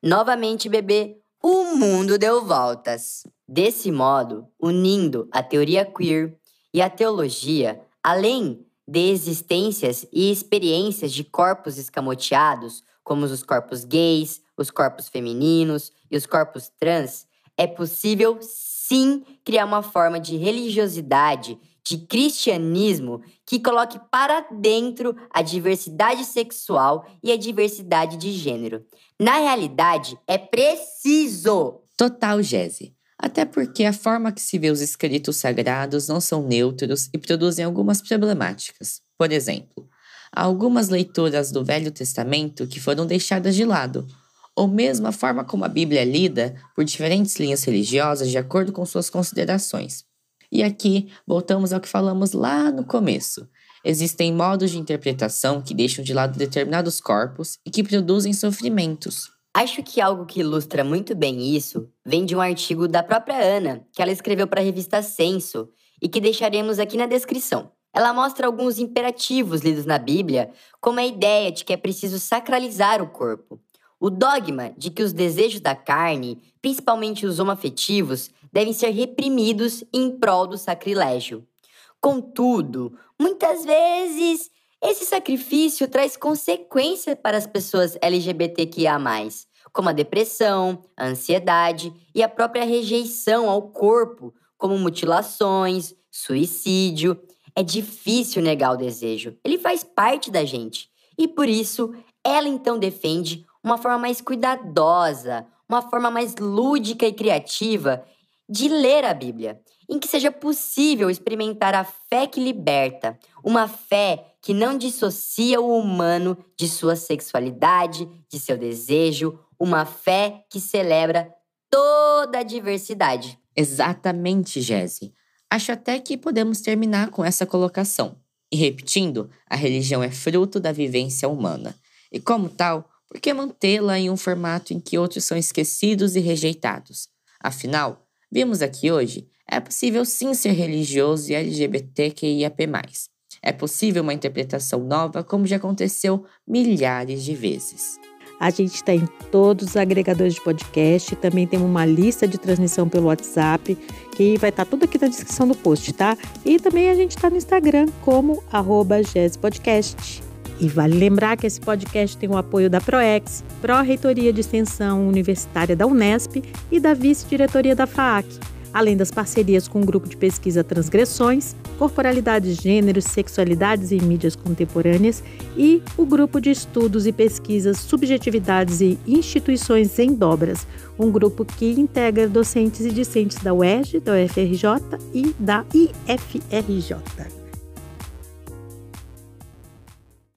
Novamente, bebê, o mundo deu voltas. Desse modo, unindo a teoria queer e a teologia, além de existências e experiências de corpos escamoteados, como os corpos gays, os corpos femininos e os corpos trans, é possível sim criar uma forma de religiosidade de cristianismo que coloque para dentro a diversidade sexual e a diversidade de gênero. Na realidade, é preciso. Total, Jesse. Até porque a forma que se vê os escritos sagrados não são neutros e produzem algumas problemáticas. Por exemplo, há algumas leituras do Velho Testamento que foram deixadas de lado, ou mesmo a forma como a Bíblia é lida por diferentes linhas religiosas de acordo com suas considerações. E aqui voltamos ao que falamos lá no começo. Existem modos de interpretação que deixam de lado determinados corpos e que produzem sofrimentos. Acho que algo que ilustra muito bem isso vem de um artigo da própria Ana, que ela escreveu para a revista Censo e que deixaremos aqui na descrição. Ela mostra alguns imperativos lidos na Bíblia, como a ideia de que é preciso sacralizar o corpo. O dogma de que os desejos da carne, principalmente os homoafetivos, devem ser reprimidos em prol do sacrilégio. Contudo, muitas vezes esse sacrifício traz consequências para as pessoas LGBTQIA, como a depressão, a ansiedade e a própria rejeição ao corpo, como mutilações, suicídio. É difícil negar o desejo, ele faz parte da gente. E por isso, ela então defende uma forma mais cuidadosa, uma forma mais lúdica e criativa de ler a Bíblia, em que seja possível experimentar a fé que liberta, uma fé que não dissocia o humano de sua sexualidade, de seu desejo, uma fé que celebra toda a diversidade. Exatamente, Jesse. Acho até que podemos terminar com essa colocação. E repetindo, a religião é fruto da vivência humana. E como tal, por que mantê-la em um formato em que outros são esquecidos e rejeitados? Afinal, vimos aqui hoje, é possível sim ser religioso e LGBTQIAP+. É possível uma interpretação nova, como já aconteceu milhares de vezes. A gente está em todos os agregadores de podcast. Também temos uma lista de transmissão pelo WhatsApp, que vai estar tá tudo aqui na descrição do post, tá? E também a gente está no Instagram como Podcast. E vale lembrar que esse podcast tem o apoio da ProEx, Pró-Reitoria de Extensão Universitária da Unesp e da Vice-Diretoria da FAAC além das parcerias com o grupo de pesquisa Transgressões, Corporalidades, Gêneros, Sexualidades e Mídias Contemporâneas e o grupo de estudos e pesquisas Subjetividades e Instituições em Dobras, um grupo que integra docentes e discentes da UERJ, da UFRJ e da IFRJ.